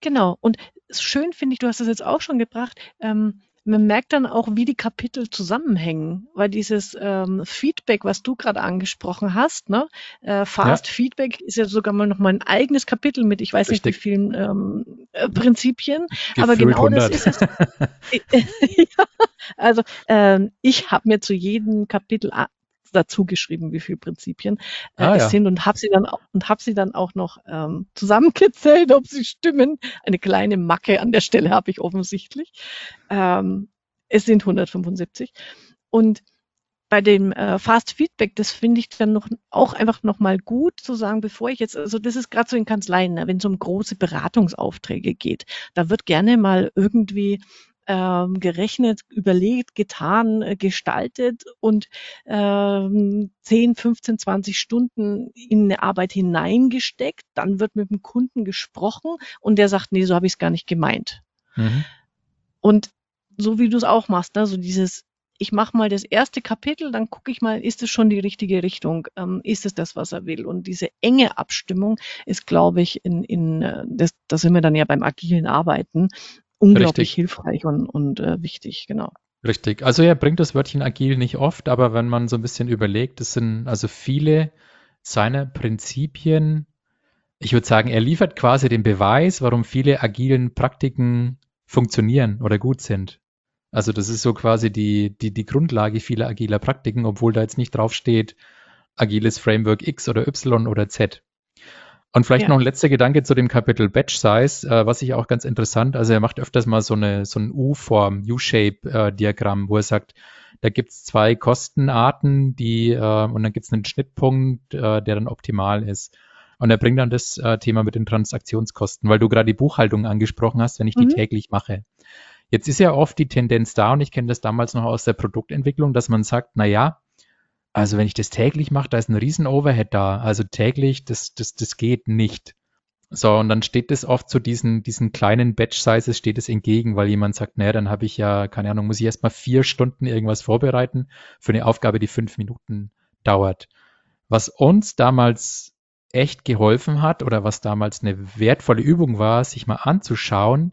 Genau. Und schön finde ich, du hast es jetzt auch schon gebracht, ähm, man merkt dann auch, wie die Kapitel zusammenhängen, weil dieses ähm, Feedback, was du gerade angesprochen hast, ne, äh, Fast ja. Feedback ist ja sogar mal noch mal ein eigenes Kapitel mit, ich weiß Richtig. nicht wie vielen ähm, äh, Prinzipien, Gefühlt aber genau 100. das ist es. [LAUGHS] [LAUGHS] ja, also ähm, ich habe mir zu jedem Kapitel dazu geschrieben, wie viele Prinzipien äh, ah, es ja. sind und habe sie dann und habe sie dann auch noch ähm, zusammengezählt, ob sie stimmen. Eine kleine Macke an der Stelle habe ich offensichtlich. Ähm, es sind 175 und bei dem äh, Fast Feedback, das finde ich dann noch auch einfach noch mal gut zu sagen, bevor ich jetzt, also das ist gerade so in Kanzleien, ne, wenn es um große Beratungsaufträge geht, da wird gerne mal irgendwie ähm, gerechnet, überlegt, getan, äh, gestaltet und ähm, 10, 15, 20 Stunden in eine Arbeit hineingesteckt. Dann wird mit dem Kunden gesprochen und der sagt, nee, so habe ich es gar nicht gemeint. Mhm. Und so wie du es auch machst, ne, so dieses ich mache mal das erste Kapitel, dann gucke ich mal, ist es schon die richtige Richtung? Ähm, ist es das, was er will? Und diese enge Abstimmung ist, glaube ich, in, in äh, das, da sind wir dann ja beim agilen Arbeiten, unglaublich Richtig. hilfreich und, und äh, wichtig, genau. Richtig. Also er bringt das Wörtchen agil nicht oft, aber wenn man so ein bisschen überlegt, es sind also viele seiner Prinzipien, ich würde sagen, er liefert quasi den Beweis, warum viele agilen Praktiken funktionieren oder gut sind. Also das ist so quasi die, die, die Grundlage vieler agiler Praktiken, obwohl da jetzt nicht draufsteht, agiles Framework X oder Y oder Z. Und vielleicht ja. noch ein letzter Gedanke zu dem Kapitel Batch Size, äh, was ich auch ganz interessant, also er macht öfters mal so eine so ein U-Form, U-Shape-Diagramm, äh, wo er sagt, da gibt's zwei Kostenarten, die äh, und dann gibt's einen Schnittpunkt, äh, der dann optimal ist. Und er bringt dann das äh, Thema mit den Transaktionskosten, weil du gerade die Buchhaltung angesprochen hast, wenn ich die mhm. täglich mache. Jetzt ist ja oft die Tendenz da, und ich kenne das damals noch aus der Produktentwicklung, dass man sagt, na ja, also wenn ich das täglich mache, da ist ein riesen Overhead da. Also täglich, das, das, das geht nicht. So, und dann steht das oft zu diesen, diesen kleinen Batch-Sizes steht es entgegen, weil jemand sagt, naja, dann habe ich ja, keine Ahnung, muss ich erstmal vier Stunden irgendwas vorbereiten für eine Aufgabe, die fünf Minuten dauert. Was uns damals echt geholfen hat oder was damals eine wertvolle Übung war, sich mal anzuschauen,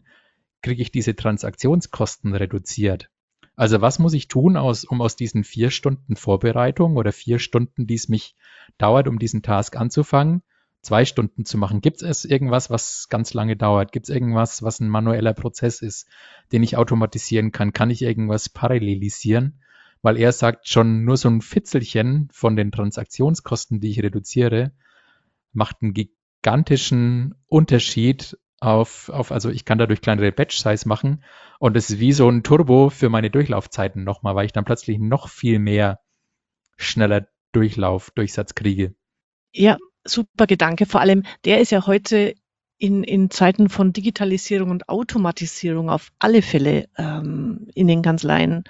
kriege ich diese Transaktionskosten reduziert. Also was muss ich tun, aus, um aus diesen vier Stunden Vorbereitung oder vier Stunden, die es mich dauert, um diesen Task anzufangen, zwei Stunden zu machen? Gibt es irgendwas, was ganz lange dauert? Gibt es irgendwas, was ein manueller Prozess ist, den ich automatisieren kann? Kann ich irgendwas parallelisieren? Weil er sagt schon, nur so ein Fitzelchen von den Transaktionskosten, die ich reduziere, macht einen gigantischen Unterschied auf, auf, also ich kann dadurch kleinere Batch-Size machen und es ist wie so ein Turbo für meine Durchlaufzeiten nochmal, weil ich dann plötzlich noch viel mehr schneller Durchlauf, Durchsatz kriege. Ja, super Gedanke. Vor allem, der ist ja heute in, in Zeiten von Digitalisierung und Automatisierung auf alle Fälle ähm, in den Kanzleien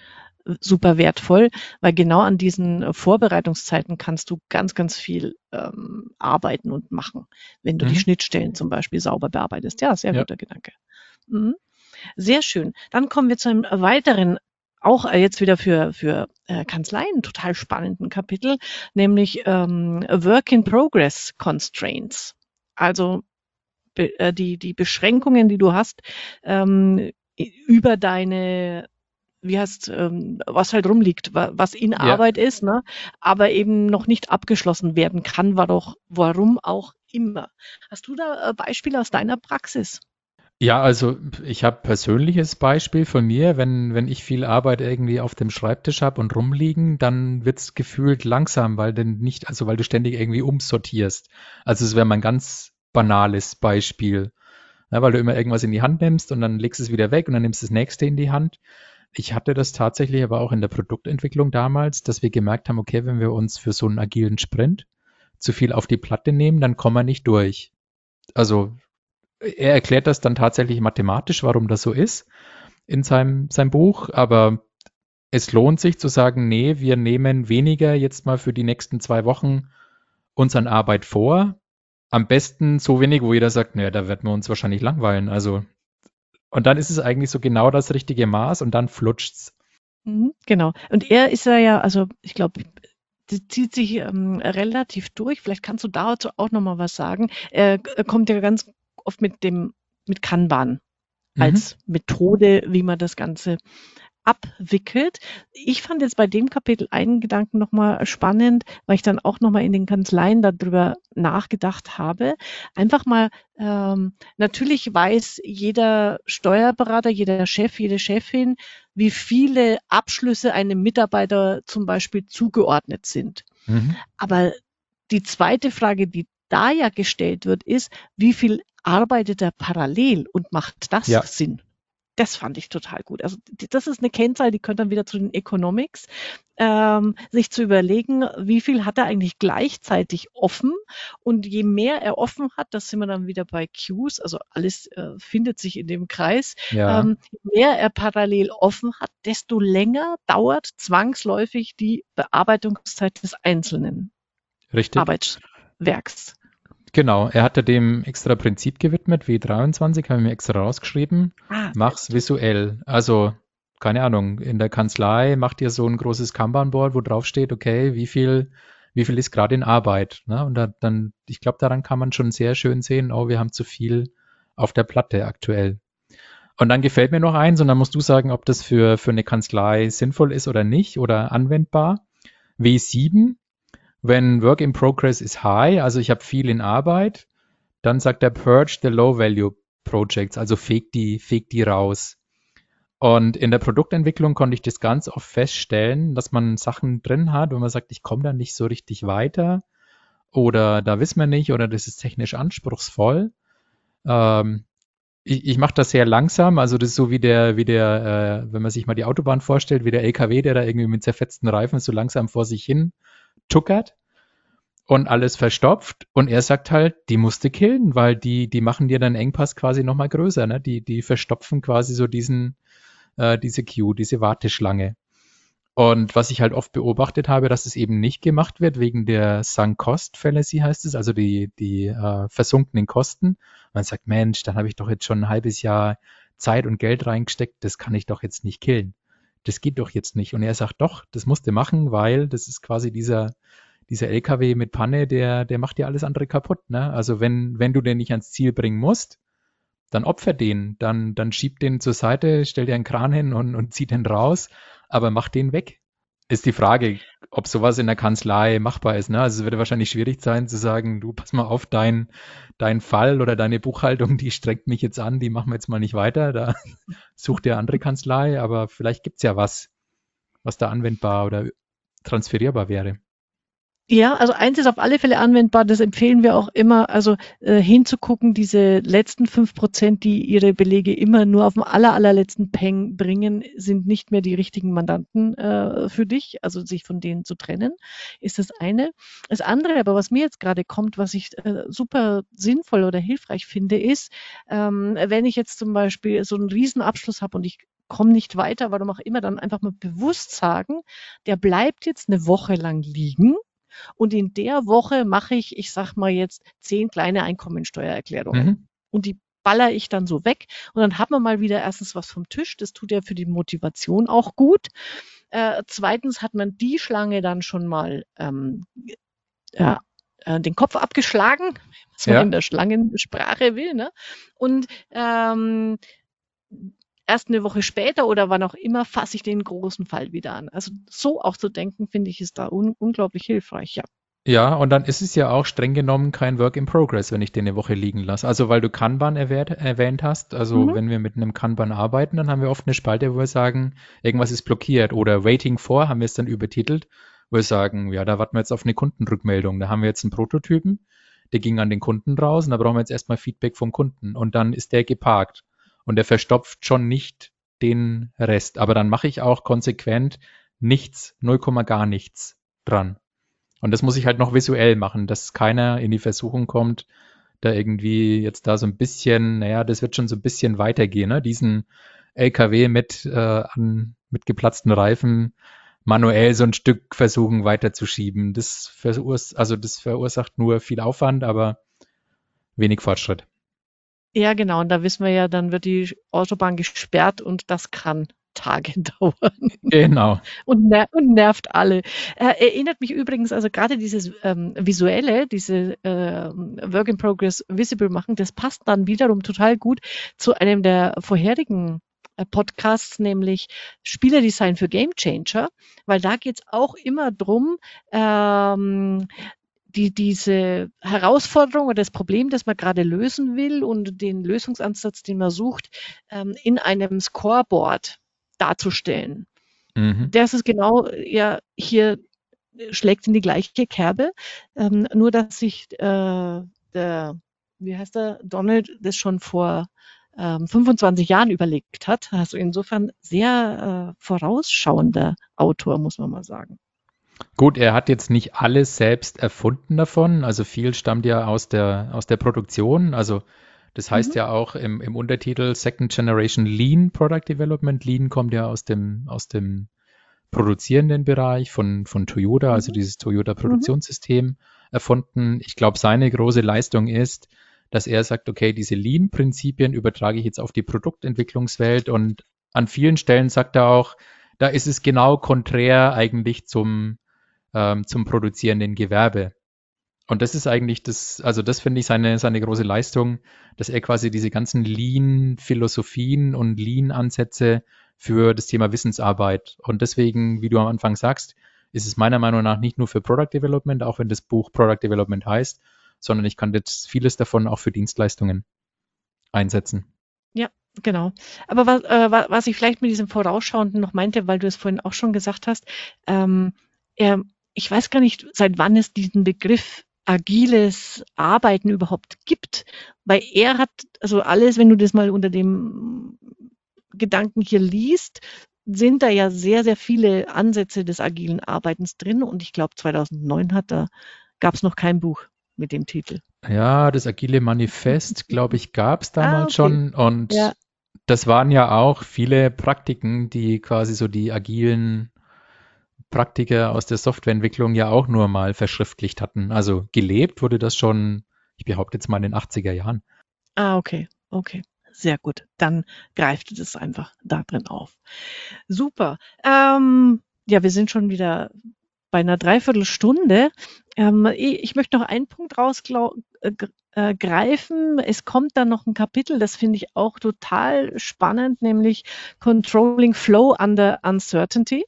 super wertvoll, weil genau an diesen Vorbereitungszeiten kannst du ganz, ganz viel ähm, arbeiten und machen, wenn du mhm. die Schnittstellen zum Beispiel sauber bearbeitest. Ja, sehr ja. guter Gedanke. Mhm. Sehr schön. Dann kommen wir zu einem weiteren auch äh, jetzt wieder für, für äh, Kanzleien total spannenden Kapitel, nämlich ähm, Work in Progress Constraints. Also be, äh, die, die Beschränkungen, die du hast ähm, über deine wie heißt, ähm, was halt rumliegt, was in Arbeit ja. ist, ne? aber eben noch nicht abgeschlossen werden kann, war doch, warum auch immer. Hast du da äh, Beispiele aus deiner Praxis? Ja, also ich habe persönliches Beispiel von mir, wenn, wenn ich viel Arbeit irgendwie auf dem Schreibtisch habe und rumliegen, dann wird's gefühlt langsam, weil denn nicht, also weil du ständig irgendwie umsortierst. Also es wäre mein ganz banales Beispiel. Ja, weil du immer irgendwas in die Hand nimmst und dann legst es wieder weg und dann nimmst du das nächste in die Hand ich hatte das tatsächlich aber auch in der Produktentwicklung damals, dass wir gemerkt haben, okay, wenn wir uns für so einen agilen Sprint zu viel auf die Platte nehmen, dann kommen wir nicht durch. Also er erklärt das dann tatsächlich mathematisch, warum das so ist in seinem, seinem Buch, aber es lohnt sich zu sagen, nee, wir nehmen weniger jetzt mal für die nächsten zwei Wochen uns an Arbeit vor. Am besten so wenig, wo jeder sagt, naja, da werden wir uns wahrscheinlich langweilen. Also, und dann ist es eigentlich so genau das richtige Maß und dann flutscht's. Mhm, genau. Und er ist ja, also ich glaube, das zieht sich ähm, relativ durch. Vielleicht kannst du dazu auch nochmal was sagen. Er, er, kommt ja ganz oft mit dem, mit Kanban mhm. als Methode, wie man das Ganze abwickelt. Ich fand jetzt bei dem Kapitel einen Gedanken nochmal spannend, weil ich dann auch nochmal in den Kanzleien darüber nachgedacht habe. Einfach mal, ähm, natürlich weiß jeder Steuerberater, jeder Chef, jede Chefin, wie viele Abschlüsse einem Mitarbeiter zum Beispiel zugeordnet sind. Mhm. Aber die zweite Frage, die da ja gestellt wird, ist, wie viel arbeitet er parallel und macht das ja. Sinn? Das fand ich total gut. Also das ist eine Kennzahl, die könnte dann wieder zu den Economics, ähm, sich zu überlegen, wie viel hat er eigentlich gleichzeitig offen und je mehr er offen hat, das sind wir dann wieder bei Qs, also alles äh, findet sich in dem Kreis, ja. ähm, je mehr er parallel offen hat, desto länger dauert zwangsläufig die Bearbeitungszeit des einzelnen Richtig. Arbeitswerks. Genau, er hatte dem extra Prinzip gewidmet, W23, haben wir extra rausgeschrieben. Ah, Mach's visuell. Also, keine Ahnung, in der Kanzlei macht ihr so ein großes Kanban-Board, wo drauf steht, okay, wie viel, wie viel ist gerade in Arbeit. Ne? Und da, dann, ich glaube, daran kann man schon sehr schön sehen, oh, wir haben zu viel auf der Platte aktuell. Und dann gefällt mir noch eins, und dann musst du sagen, ob das für, für eine Kanzlei sinnvoll ist oder nicht oder anwendbar. W7 wenn Work in Progress is high, also ich habe viel in Arbeit, dann sagt er Purge the Low Value Projects, also fegt die, fegt die raus. Und in der Produktentwicklung konnte ich das ganz oft feststellen, dass man Sachen drin hat, wo man sagt, ich komme da nicht so richtig weiter oder da wissen wir nicht oder das ist technisch anspruchsvoll. Ähm, ich, ich mache das sehr langsam, also das ist so wie der, wie der, äh, wenn man sich mal die Autobahn vorstellt, wie der LKW, der da irgendwie mit zerfetzten Reifen so langsam vor sich hin tuckert und alles verstopft. Und er sagt halt, die musste killen, weil die, die machen dir dann Engpass quasi nochmal größer, ne? Die, die verstopfen quasi so diesen, äh, diese Queue, diese Warteschlange. Und was ich halt oft beobachtet habe, dass es eben nicht gemacht wird wegen der Sunk Cost Fallacy heißt es, also die, die äh, versunkenen Kosten. Man sagt, Mensch, dann habe ich doch jetzt schon ein halbes Jahr Zeit und Geld reingesteckt, das kann ich doch jetzt nicht killen das geht doch jetzt nicht. Und er sagt, doch, das musst du machen, weil das ist quasi dieser, dieser LKW mit Panne, der, der macht dir alles andere kaputt. Ne? Also wenn, wenn du den nicht ans Ziel bringen musst, dann opfer den, dann, dann schieb den zur Seite, stell dir einen Kran hin und, und zieh den raus, aber mach den weg ist die Frage, ob sowas in der Kanzlei machbar ist. Ne? Also es würde wahrscheinlich schwierig sein zu sagen, du pass mal auf, dein, dein Fall oder deine Buchhaltung, die streckt mich jetzt an, die machen wir jetzt mal nicht weiter. Da [LAUGHS] sucht ihr andere Kanzlei, aber vielleicht gibt's ja was, was da anwendbar oder transferierbar wäre. Ja, also eins ist auf alle Fälle anwendbar, das empfehlen wir auch immer, also äh, hinzugucken, diese letzten fünf Prozent, die ihre Belege immer nur auf dem aller, allerletzten Peng bringen, sind nicht mehr die richtigen Mandanten äh, für dich, also sich von denen zu trennen, ist das eine. Das andere, aber was mir jetzt gerade kommt, was ich äh, super sinnvoll oder hilfreich finde, ist, ähm, wenn ich jetzt zum Beispiel so einen Riesenabschluss habe und ich komme nicht weiter, warum auch immer, dann einfach mal bewusst sagen, der bleibt jetzt eine Woche lang liegen und in der Woche mache ich, ich sag mal jetzt, zehn kleine Einkommensteuererklärungen. Mhm. Und die baller ich dann so weg. Und dann hat man mal wieder erstens was vom Tisch. Das tut ja für die Motivation auch gut. Äh, zweitens hat man die Schlange dann schon mal ähm, ja, äh, den Kopf abgeschlagen, was man ja. in der Schlangensprache will. Ne? Und ähm, erst eine Woche später oder wann auch immer fasse ich den großen Fall wieder an. Also so auch zu denken, finde ich, ist da un unglaublich hilfreich, ja. Ja, und dann ist es ja auch streng genommen kein Work in Progress, wenn ich den eine Woche liegen lasse. Also weil du Kanban erwähnt, erwähnt hast, also mhm. wenn wir mit einem Kanban arbeiten, dann haben wir oft eine Spalte, wo wir sagen, irgendwas ist blockiert oder Waiting for haben wir es dann übertitelt, wo wir sagen, ja, da warten wir jetzt auf eine Kundenrückmeldung. Da haben wir jetzt einen Prototypen, der ging an den Kunden raus und da brauchen wir jetzt erstmal Feedback vom Kunden und dann ist der geparkt und er verstopft schon nicht den Rest. Aber dann mache ich auch konsequent nichts, 0, gar nichts dran. Und das muss ich halt noch visuell machen, dass keiner in die Versuchung kommt, da irgendwie jetzt da so ein bisschen, naja, das wird schon so ein bisschen weitergehen, ne? diesen LKW mit, äh, an, mit geplatzten Reifen manuell so ein Stück versuchen weiterzuschieben. Das, verursacht, also das verursacht nur viel Aufwand, aber wenig Fortschritt. Ja, genau. Und da wissen wir ja, dann wird die Autobahn gesperrt und das kann Tage [LAUGHS] dauern. Genau. Und, ner und nervt alle. Äh, erinnert mich übrigens, also gerade dieses ähm, visuelle, diese äh, Work in Progress visible machen, das passt dann wiederum total gut zu einem der vorherigen äh, Podcasts, nämlich Spielerdesign für Game Changer, weil da geht es auch immer drum, ähm, die, diese Herausforderung oder das Problem, das man gerade lösen will und den Lösungsansatz, den man sucht, ähm, in einem Scoreboard darzustellen. Mhm. Das ist genau ja hier schlägt in die gleiche Kerbe, ähm, nur dass sich äh, der, wie heißt der, Donald das schon vor ähm, 25 Jahren überlegt hat. Also insofern sehr äh, vorausschauender Autor, muss man mal sagen. Gut, er hat jetzt nicht alles selbst erfunden davon. Also viel stammt ja aus der, aus der Produktion. Also das heißt mhm. ja auch im, im Untertitel Second Generation Lean Product Development. Lean kommt ja aus dem, aus dem produzierenden Bereich von, von Toyota, also mhm. dieses Toyota Produktionssystem mhm. erfunden. Ich glaube, seine große Leistung ist, dass er sagt, okay, diese Lean-Prinzipien übertrage ich jetzt auf die Produktentwicklungswelt und an vielen Stellen sagt er auch, da ist es genau konträr eigentlich zum, ähm, zum produzierenden Gewerbe. Und das ist eigentlich das, also das finde ich seine, seine große Leistung, dass er quasi diese ganzen Lean-Philosophien und Lean-Ansätze für das Thema Wissensarbeit. Und deswegen, wie du am Anfang sagst, ist es meiner Meinung nach nicht nur für Product Development, auch wenn das Buch Product Development heißt, sondern ich kann jetzt vieles davon auch für Dienstleistungen einsetzen. Ja, genau. Aber was, äh, was ich vielleicht mit diesem Vorausschauenden noch meinte, weil du es vorhin auch schon gesagt hast, ähm, er, ich weiß gar nicht, seit wann es diesen Begriff agiles Arbeiten überhaupt gibt, weil er hat, also alles, wenn du das mal unter dem Gedanken hier liest, sind da ja sehr, sehr viele Ansätze des agilen Arbeitens drin und ich glaube 2009 hat da, gab es noch kein Buch mit dem Titel. Ja, das agile Manifest, glaube ich, gab es damals ah, okay. schon und ja. das waren ja auch viele Praktiken, die quasi so die agilen Praktiker aus der Softwareentwicklung ja auch nur mal verschriftlicht hatten. Also gelebt wurde das schon, ich behaupte jetzt mal in den 80er Jahren. Ah, okay, okay. Sehr gut. Dann greift es einfach da drin auf. Super. Ähm, ja, wir sind schon wieder bei einer Dreiviertelstunde. Ähm, ich möchte noch einen Punkt rausgreifen. Äh, äh, es kommt dann noch ein Kapitel, das finde ich auch total spannend, nämlich Controlling Flow under Uncertainty.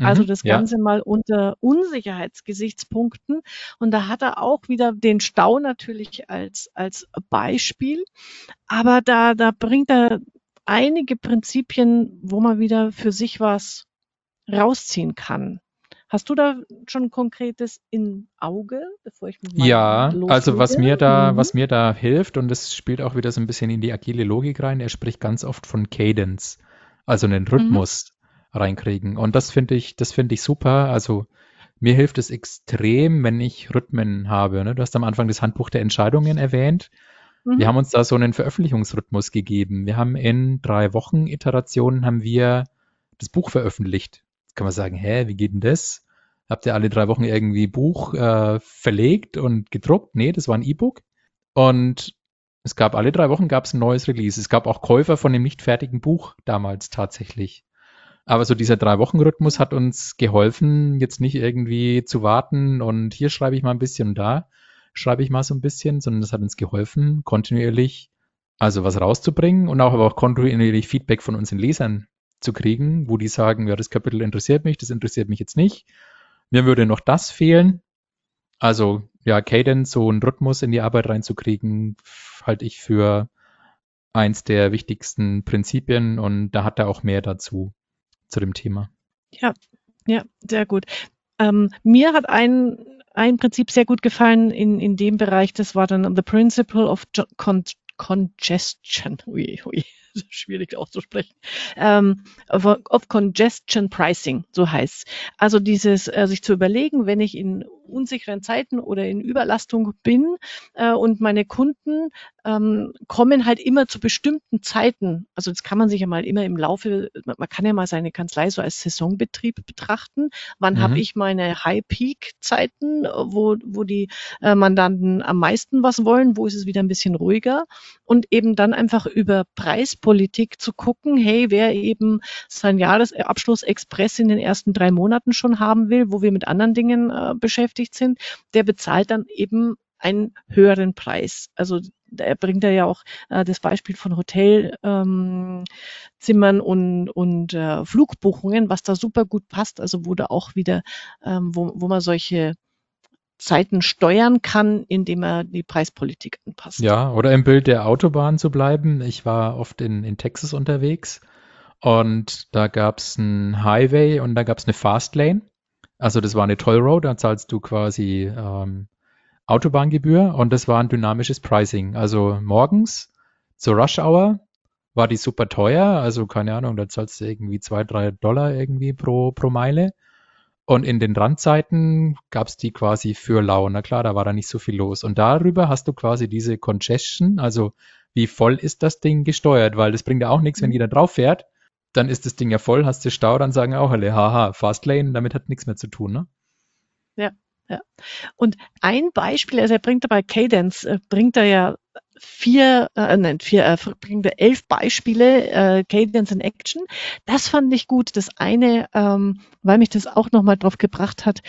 Also mhm, das Ganze ja. mal unter Unsicherheitsgesichtspunkten. Und da hat er auch wieder den Stau natürlich als, als Beispiel. Aber da, da bringt er einige Prinzipien, wo man wieder für sich was rausziehen kann. Hast du da schon konkretes im Auge, bevor ich mich mal Ja, also was mir da, mhm. was mir da hilft, und das spielt auch wieder so ein bisschen in die agile Logik rein, er spricht ganz oft von Cadence, also einen mhm. Rhythmus reinkriegen. Und das finde ich, das finde ich super. Also mir hilft es extrem, wenn ich Rhythmen habe. Ne? Du hast am Anfang das Handbuch der Entscheidungen erwähnt. Mhm. Wir haben uns da so einen Veröffentlichungsrhythmus gegeben. Wir haben in drei Wochen Iterationen haben wir das Buch veröffentlicht. Jetzt kann man sagen, hä, wie geht denn das? Habt ihr alle drei Wochen irgendwie Buch äh, verlegt und gedruckt? Nee, das war ein E-Book. Und es gab alle drei Wochen gab es ein neues Release. Es gab auch Käufer von dem nicht fertigen Buch damals tatsächlich. Aber so dieser Drei-Wochen-Rhythmus hat uns geholfen, jetzt nicht irgendwie zu warten und hier schreibe ich mal ein bisschen und da schreibe ich mal so ein bisschen, sondern das hat uns geholfen, kontinuierlich also was rauszubringen und auch aber auch kontinuierlich Feedback von unseren Lesern zu kriegen, wo die sagen, ja, das Kapitel interessiert mich, das interessiert mich jetzt nicht. Mir würde noch das fehlen. Also ja, Cadence, so einen Rhythmus in die Arbeit reinzukriegen, halte ich für eins der wichtigsten Prinzipien und da hat er auch mehr dazu zu dem Thema. Ja, ja, sehr gut. Ähm, mir hat ein, ein Prinzip sehr gut gefallen in, in dem Bereich, das war dann The Principle of Con Congestion. Ui, ui, [LAUGHS] schwierig auszusprechen. Ähm, of, of, Congestion Pricing, so heißt Also dieses, äh, sich zu überlegen, wenn ich in unsicheren Zeiten oder in Überlastung bin äh, und meine Kunden ähm, kommen halt immer zu bestimmten Zeiten. Also das kann man sich ja mal immer im Laufe, man kann ja mal seine Kanzlei so als Saisonbetrieb betrachten. Wann mhm. habe ich meine High-Peak-Zeiten, wo, wo die äh, Mandanten am meisten was wollen, wo ist es wieder ein bisschen ruhiger und eben dann einfach über Preispolitik zu gucken, hey, wer eben sein Jahresabschluss Express in den ersten drei Monaten schon haben will, wo wir mit anderen Dingen äh, beschäftigt sind, der bezahlt dann eben einen höheren Preis. Also er bringt er ja auch äh, das Beispiel von Hotelzimmern ähm, und, und äh, Flugbuchungen, was da super gut passt. Also wo da auch wieder, ähm, wo, wo man solche Zeiten steuern kann, indem er die Preispolitik anpasst. Ja, oder im Bild der Autobahn zu bleiben. Ich war oft in, in Texas unterwegs und da gab es einen Highway und da gab es eine Fastlane. Also das war eine Toll Road, da zahlst du quasi ähm, Autobahngebühr und das war ein dynamisches Pricing. Also morgens zur Rush Hour war die super teuer, also keine Ahnung, da zahlst du irgendwie zwei, drei Dollar irgendwie pro, pro Meile. Und in den Randzeiten gab es die quasi für lau. Na klar, da war da nicht so viel los. Und darüber hast du quasi diese Congestion, also wie voll ist das Ding gesteuert, weil das bringt ja auch nichts, wenn jeder drauf fährt. Dann ist das Ding ja voll, hast du Stau, dann sagen auch alle, haha, Fastlane, damit hat nichts mehr zu tun, ne? Ja, ja. Und ein Beispiel, also er bringt dabei Cadence, äh, bringt er ja vier, äh, nein, vier, äh, bringt er elf Beispiele, äh, Cadence in Action. Das fand ich gut. Das eine, ähm, weil mich das auch nochmal drauf gebracht hat,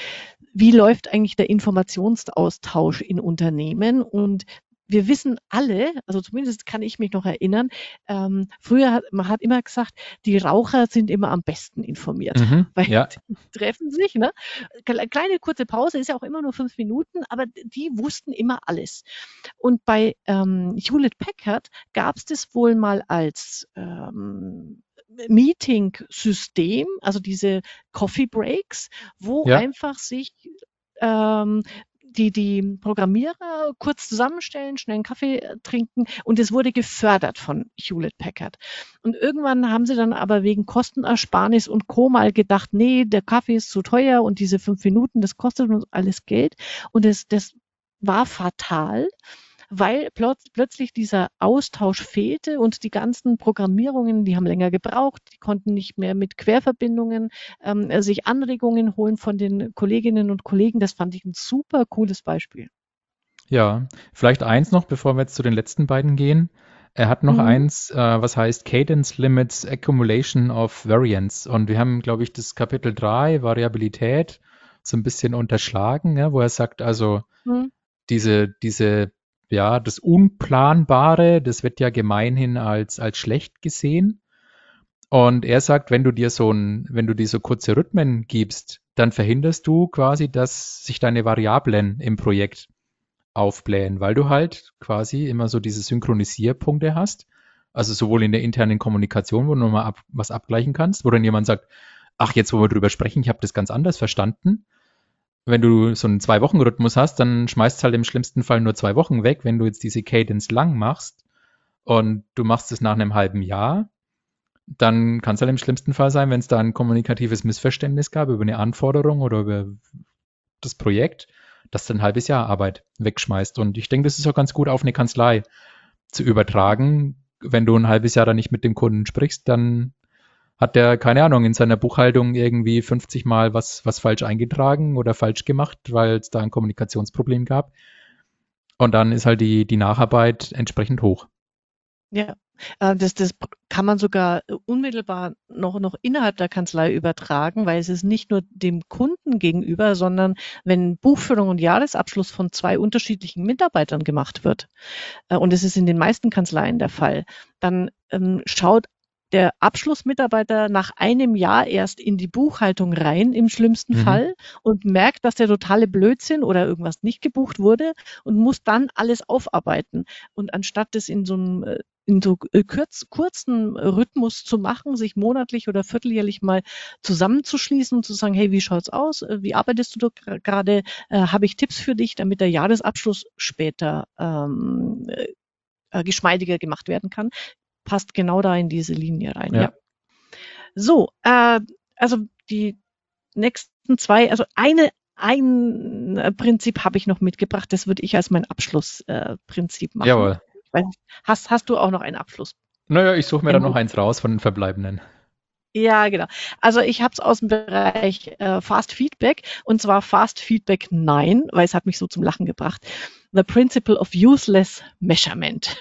wie läuft eigentlich der Informationsaustausch in Unternehmen und wir wissen alle, also zumindest kann ich mich noch erinnern, ähm, früher hat man hat immer gesagt, die Raucher sind immer am besten informiert, mhm, [LAUGHS] weil ja. die treffen sich. Ne? Kleine kurze Pause ist ja auch immer nur fünf Minuten, aber die wussten immer alles. Und bei ähm, Hewlett Packard gab es das wohl mal als ähm, Meeting-System, also diese Coffee Breaks, wo ja. einfach sich ähm, die, die Programmierer kurz zusammenstellen, schnell einen Kaffee äh, trinken und es wurde gefördert von Hewlett Packard. Und irgendwann haben sie dann aber wegen Kostenersparnis und Co. mal gedacht, nee, der Kaffee ist zu teuer und diese fünf Minuten, das kostet uns alles Geld. Und das, das war fatal weil plötzlich dieser Austausch fehlte und die ganzen Programmierungen, die haben länger gebraucht, die konnten nicht mehr mit Querverbindungen ähm, sich Anregungen holen von den Kolleginnen und Kollegen. Das fand ich ein super cooles Beispiel. Ja, vielleicht eins noch, bevor wir jetzt zu den letzten beiden gehen. Er hat noch mhm. eins, äh, was heißt Cadence Limits Accumulation of Variance. Und wir haben, glaube ich, das Kapitel 3, Variabilität, so ein bisschen unterschlagen, ja, wo er sagt, also mhm. diese, diese ja, das Unplanbare, das wird ja gemeinhin als, als schlecht gesehen. Und er sagt, wenn du dir so ein, wenn du dir so kurze Rhythmen gibst, dann verhinderst du quasi, dass sich deine Variablen im Projekt aufblähen, weil du halt quasi immer so diese Synchronisierpunkte hast. Also sowohl in der internen Kommunikation, wo du nochmal ab, was abgleichen kannst, wo dann jemand sagt, ach, jetzt wo wir drüber sprechen, ich habe das ganz anders verstanden wenn du so einen Zwei-Wochen-Rhythmus hast, dann schmeißt halt im schlimmsten Fall nur zwei Wochen weg. Wenn du jetzt diese Cadence lang machst und du machst es nach einem halben Jahr, dann kann es halt im schlimmsten Fall sein, wenn es da ein kommunikatives Missverständnis gab über eine Anforderung oder über das Projekt, dass du ein halbes Jahr Arbeit wegschmeißt. Und ich denke, das ist auch ganz gut auf eine Kanzlei zu übertragen. Wenn du ein halbes Jahr da nicht mit dem Kunden sprichst, dann hat der, keine Ahnung, in seiner Buchhaltung irgendwie 50 Mal was, was falsch eingetragen oder falsch gemacht, weil es da ein Kommunikationsproblem gab. Und dann ist halt die, die Nacharbeit entsprechend hoch. Ja, äh, das, das kann man sogar unmittelbar noch, noch innerhalb der Kanzlei übertragen, weil es ist nicht nur dem Kunden gegenüber, sondern wenn Buchführung und Jahresabschluss von zwei unterschiedlichen Mitarbeitern gemacht wird, äh, und es ist in den meisten Kanzleien der Fall, dann ähm, schaut der Abschlussmitarbeiter nach einem Jahr erst in die Buchhaltung rein, im schlimmsten mhm. Fall, und merkt, dass der totale Blödsinn oder irgendwas nicht gebucht wurde und muss dann alles aufarbeiten. Und anstatt das in so einem äh, in so äh, kurz, kurzen Rhythmus zu machen, sich monatlich oder vierteljährlich mal zusammenzuschließen und zu sagen, hey, wie schaut's aus? Äh, wie arbeitest du gerade? Äh, Habe ich Tipps für dich, damit der Jahresabschluss später ähm, äh, geschmeidiger gemacht werden kann? Passt genau da in diese Linie rein. Ja. ja. So, äh, also die nächsten zwei, also eine ein Prinzip habe ich noch mitgebracht, das würde ich als mein Abschlussprinzip äh, machen. Jawohl. Hast, hast du auch noch einen Abschluss? Naja, ich suche mir dann noch eins raus von den verbleibenden. Ja, genau. Also ich habe es aus dem Bereich äh, Fast Feedback und zwar Fast Feedback 9, weil es hat mich so zum Lachen gebracht. The Principle of Useless Measurement.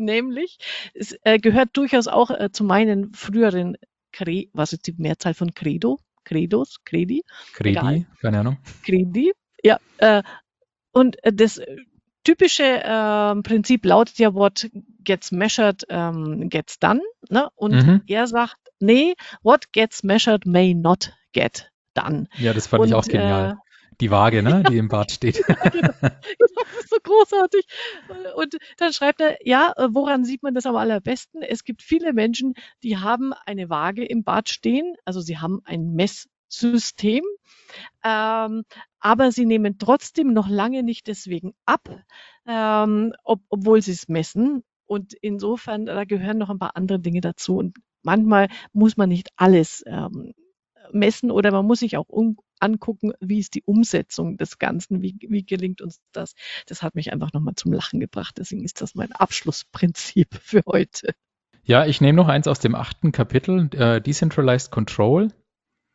Nämlich, es äh, gehört durchaus auch äh, zu meinen früheren, Cre was ist die Mehrzahl von Credo? Credos? Credi? Credi, Egal. keine Ahnung. Credi, ja. Äh, und äh, das typische äh, Prinzip lautet ja, what gets measured ähm, gets done. Ne? Und mhm. er sagt, nee, what gets measured may not get done. Ja, das fand und, ich auch genial. Äh, die Waage, ne, die im Bad steht. [LAUGHS] genau, genau, das ist so großartig. Und dann schreibt er, ja, woran sieht man das am allerbesten? Es gibt viele Menschen, die haben eine Waage im Bad stehen, also sie haben ein Messsystem, ähm, aber sie nehmen trotzdem noch lange nicht deswegen ab, ähm, ob, obwohl sie es messen. Und insofern, da gehören noch ein paar andere Dinge dazu. Und manchmal muss man nicht alles ähm, messen oder man muss sich auch um, angucken, wie ist die Umsetzung des Ganzen, wie, wie gelingt uns das. Das hat mich einfach nochmal zum Lachen gebracht. Deswegen ist das mein Abschlussprinzip [LAUGHS] für heute. Ja, ich nehme noch eins aus dem achten Kapitel, äh, Decentralized Control.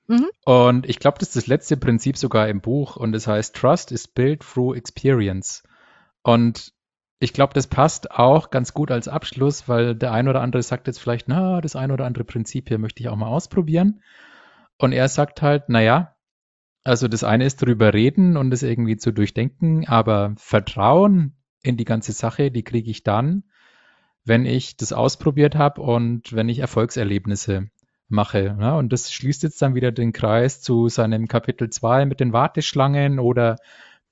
Mhm. Und ich glaube, das ist das letzte Prinzip sogar im Buch und es heißt Trust is built through experience. Und ich glaube, das passt auch ganz gut als Abschluss, weil der ein oder andere sagt jetzt vielleicht, na, das ein oder andere Prinzip hier möchte ich auch mal ausprobieren. Und er sagt halt, naja, also das eine ist drüber reden und es irgendwie zu durchdenken, aber Vertrauen in die ganze Sache, die kriege ich dann, wenn ich das ausprobiert habe und wenn ich Erfolgserlebnisse mache. Ja, und das schließt jetzt dann wieder den Kreis zu seinem Kapitel 2 mit den Warteschlangen oder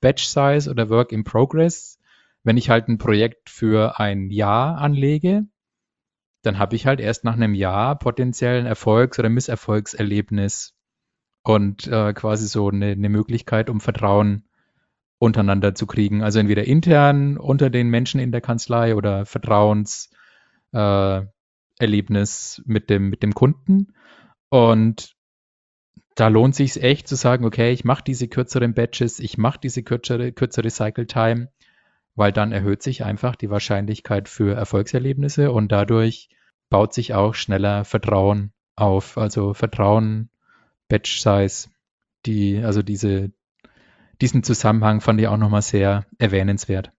Batch Size oder Work in Progress. Wenn ich halt ein Projekt für ein Jahr anlege, dann habe ich halt erst nach einem Jahr potenziellen Erfolgs- oder Misserfolgserlebnis und äh, quasi so eine, eine Möglichkeit, um Vertrauen untereinander zu kriegen. Also entweder intern unter den Menschen in der Kanzlei oder Vertrauens, äh, mit dem, mit dem Kunden. Und da lohnt sich echt zu sagen, okay, ich mache diese kürzeren Batches, ich mache diese kürzere, kürzere Cycle Time, weil dann erhöht sich einfach die Wahrscheinlichkeit für Erfolgserlebnisse und dadurch baut sich auch schneller Vertrauen auf. Also Vertrauen, Batch Size, die, also diese, diesen Zusammenhang fand ich auch nochmal sehr erwähnenswert.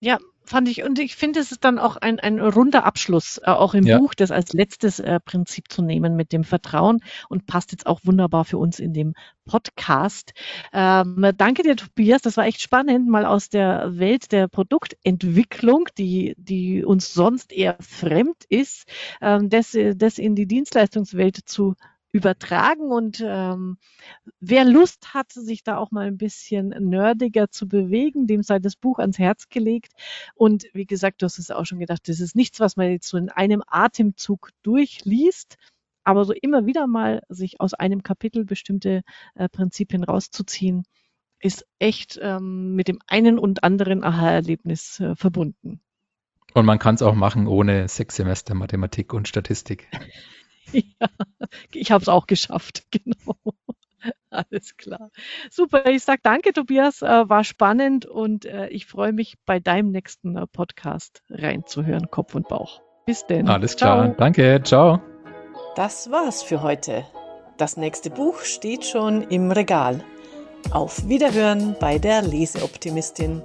Ja, fand ich, und ich finde, es ist dann auch ein, ein runder Abschluss, äh, auch im ja. Buch, das als letztes äh, Prinzip zu nehmen mit dem Vertrauen und passt jetzt auch wunderbar für uns in dem Podcast. Ähm, danke dir, Tobias. Das war echt spannend, mal aus der Welt der Produktentwicklung, die, die uns sonst eher fremd ist, ähm, das, das in die Dienstleistungswelt zu übertragen. Und ähm, wer Lust hat, sich da auch mal ein bisschen nerdiger zu bewegen, dem sei das Buch ans Herz gelegt. Und wie gesagt, du hast es auch schon gedacht, das ist nichts, was man jetzt so in einem Atemzug durchliest. Aber so immer wieder mal sich aus einem Kapitel bestimmte äh, Prinzipien rauszuziehen, ist echt ähm, mit dem einen und anderen Aha-Erlebnis äh, verbunden. Und man kann es auch machen ohne sechs Semester Mathematik und Statistik. [LAUGHS] [LAUGHS] ja, ich habe es auch geschafft, [LAUGHS] genau. Alles klar. Super, ich sage danke, Tobias, äh, war spannend und äh, ich freue mich, bei deinem nächsten äh, Podcast reinzuhören, Kopf und Bauch. Bis denn. Alles klar, ciao. danke, ciao. Das war's für heute. Das nächste Buch steht schon im Regal. Auf Wiederhören bei der Leseoptimistin.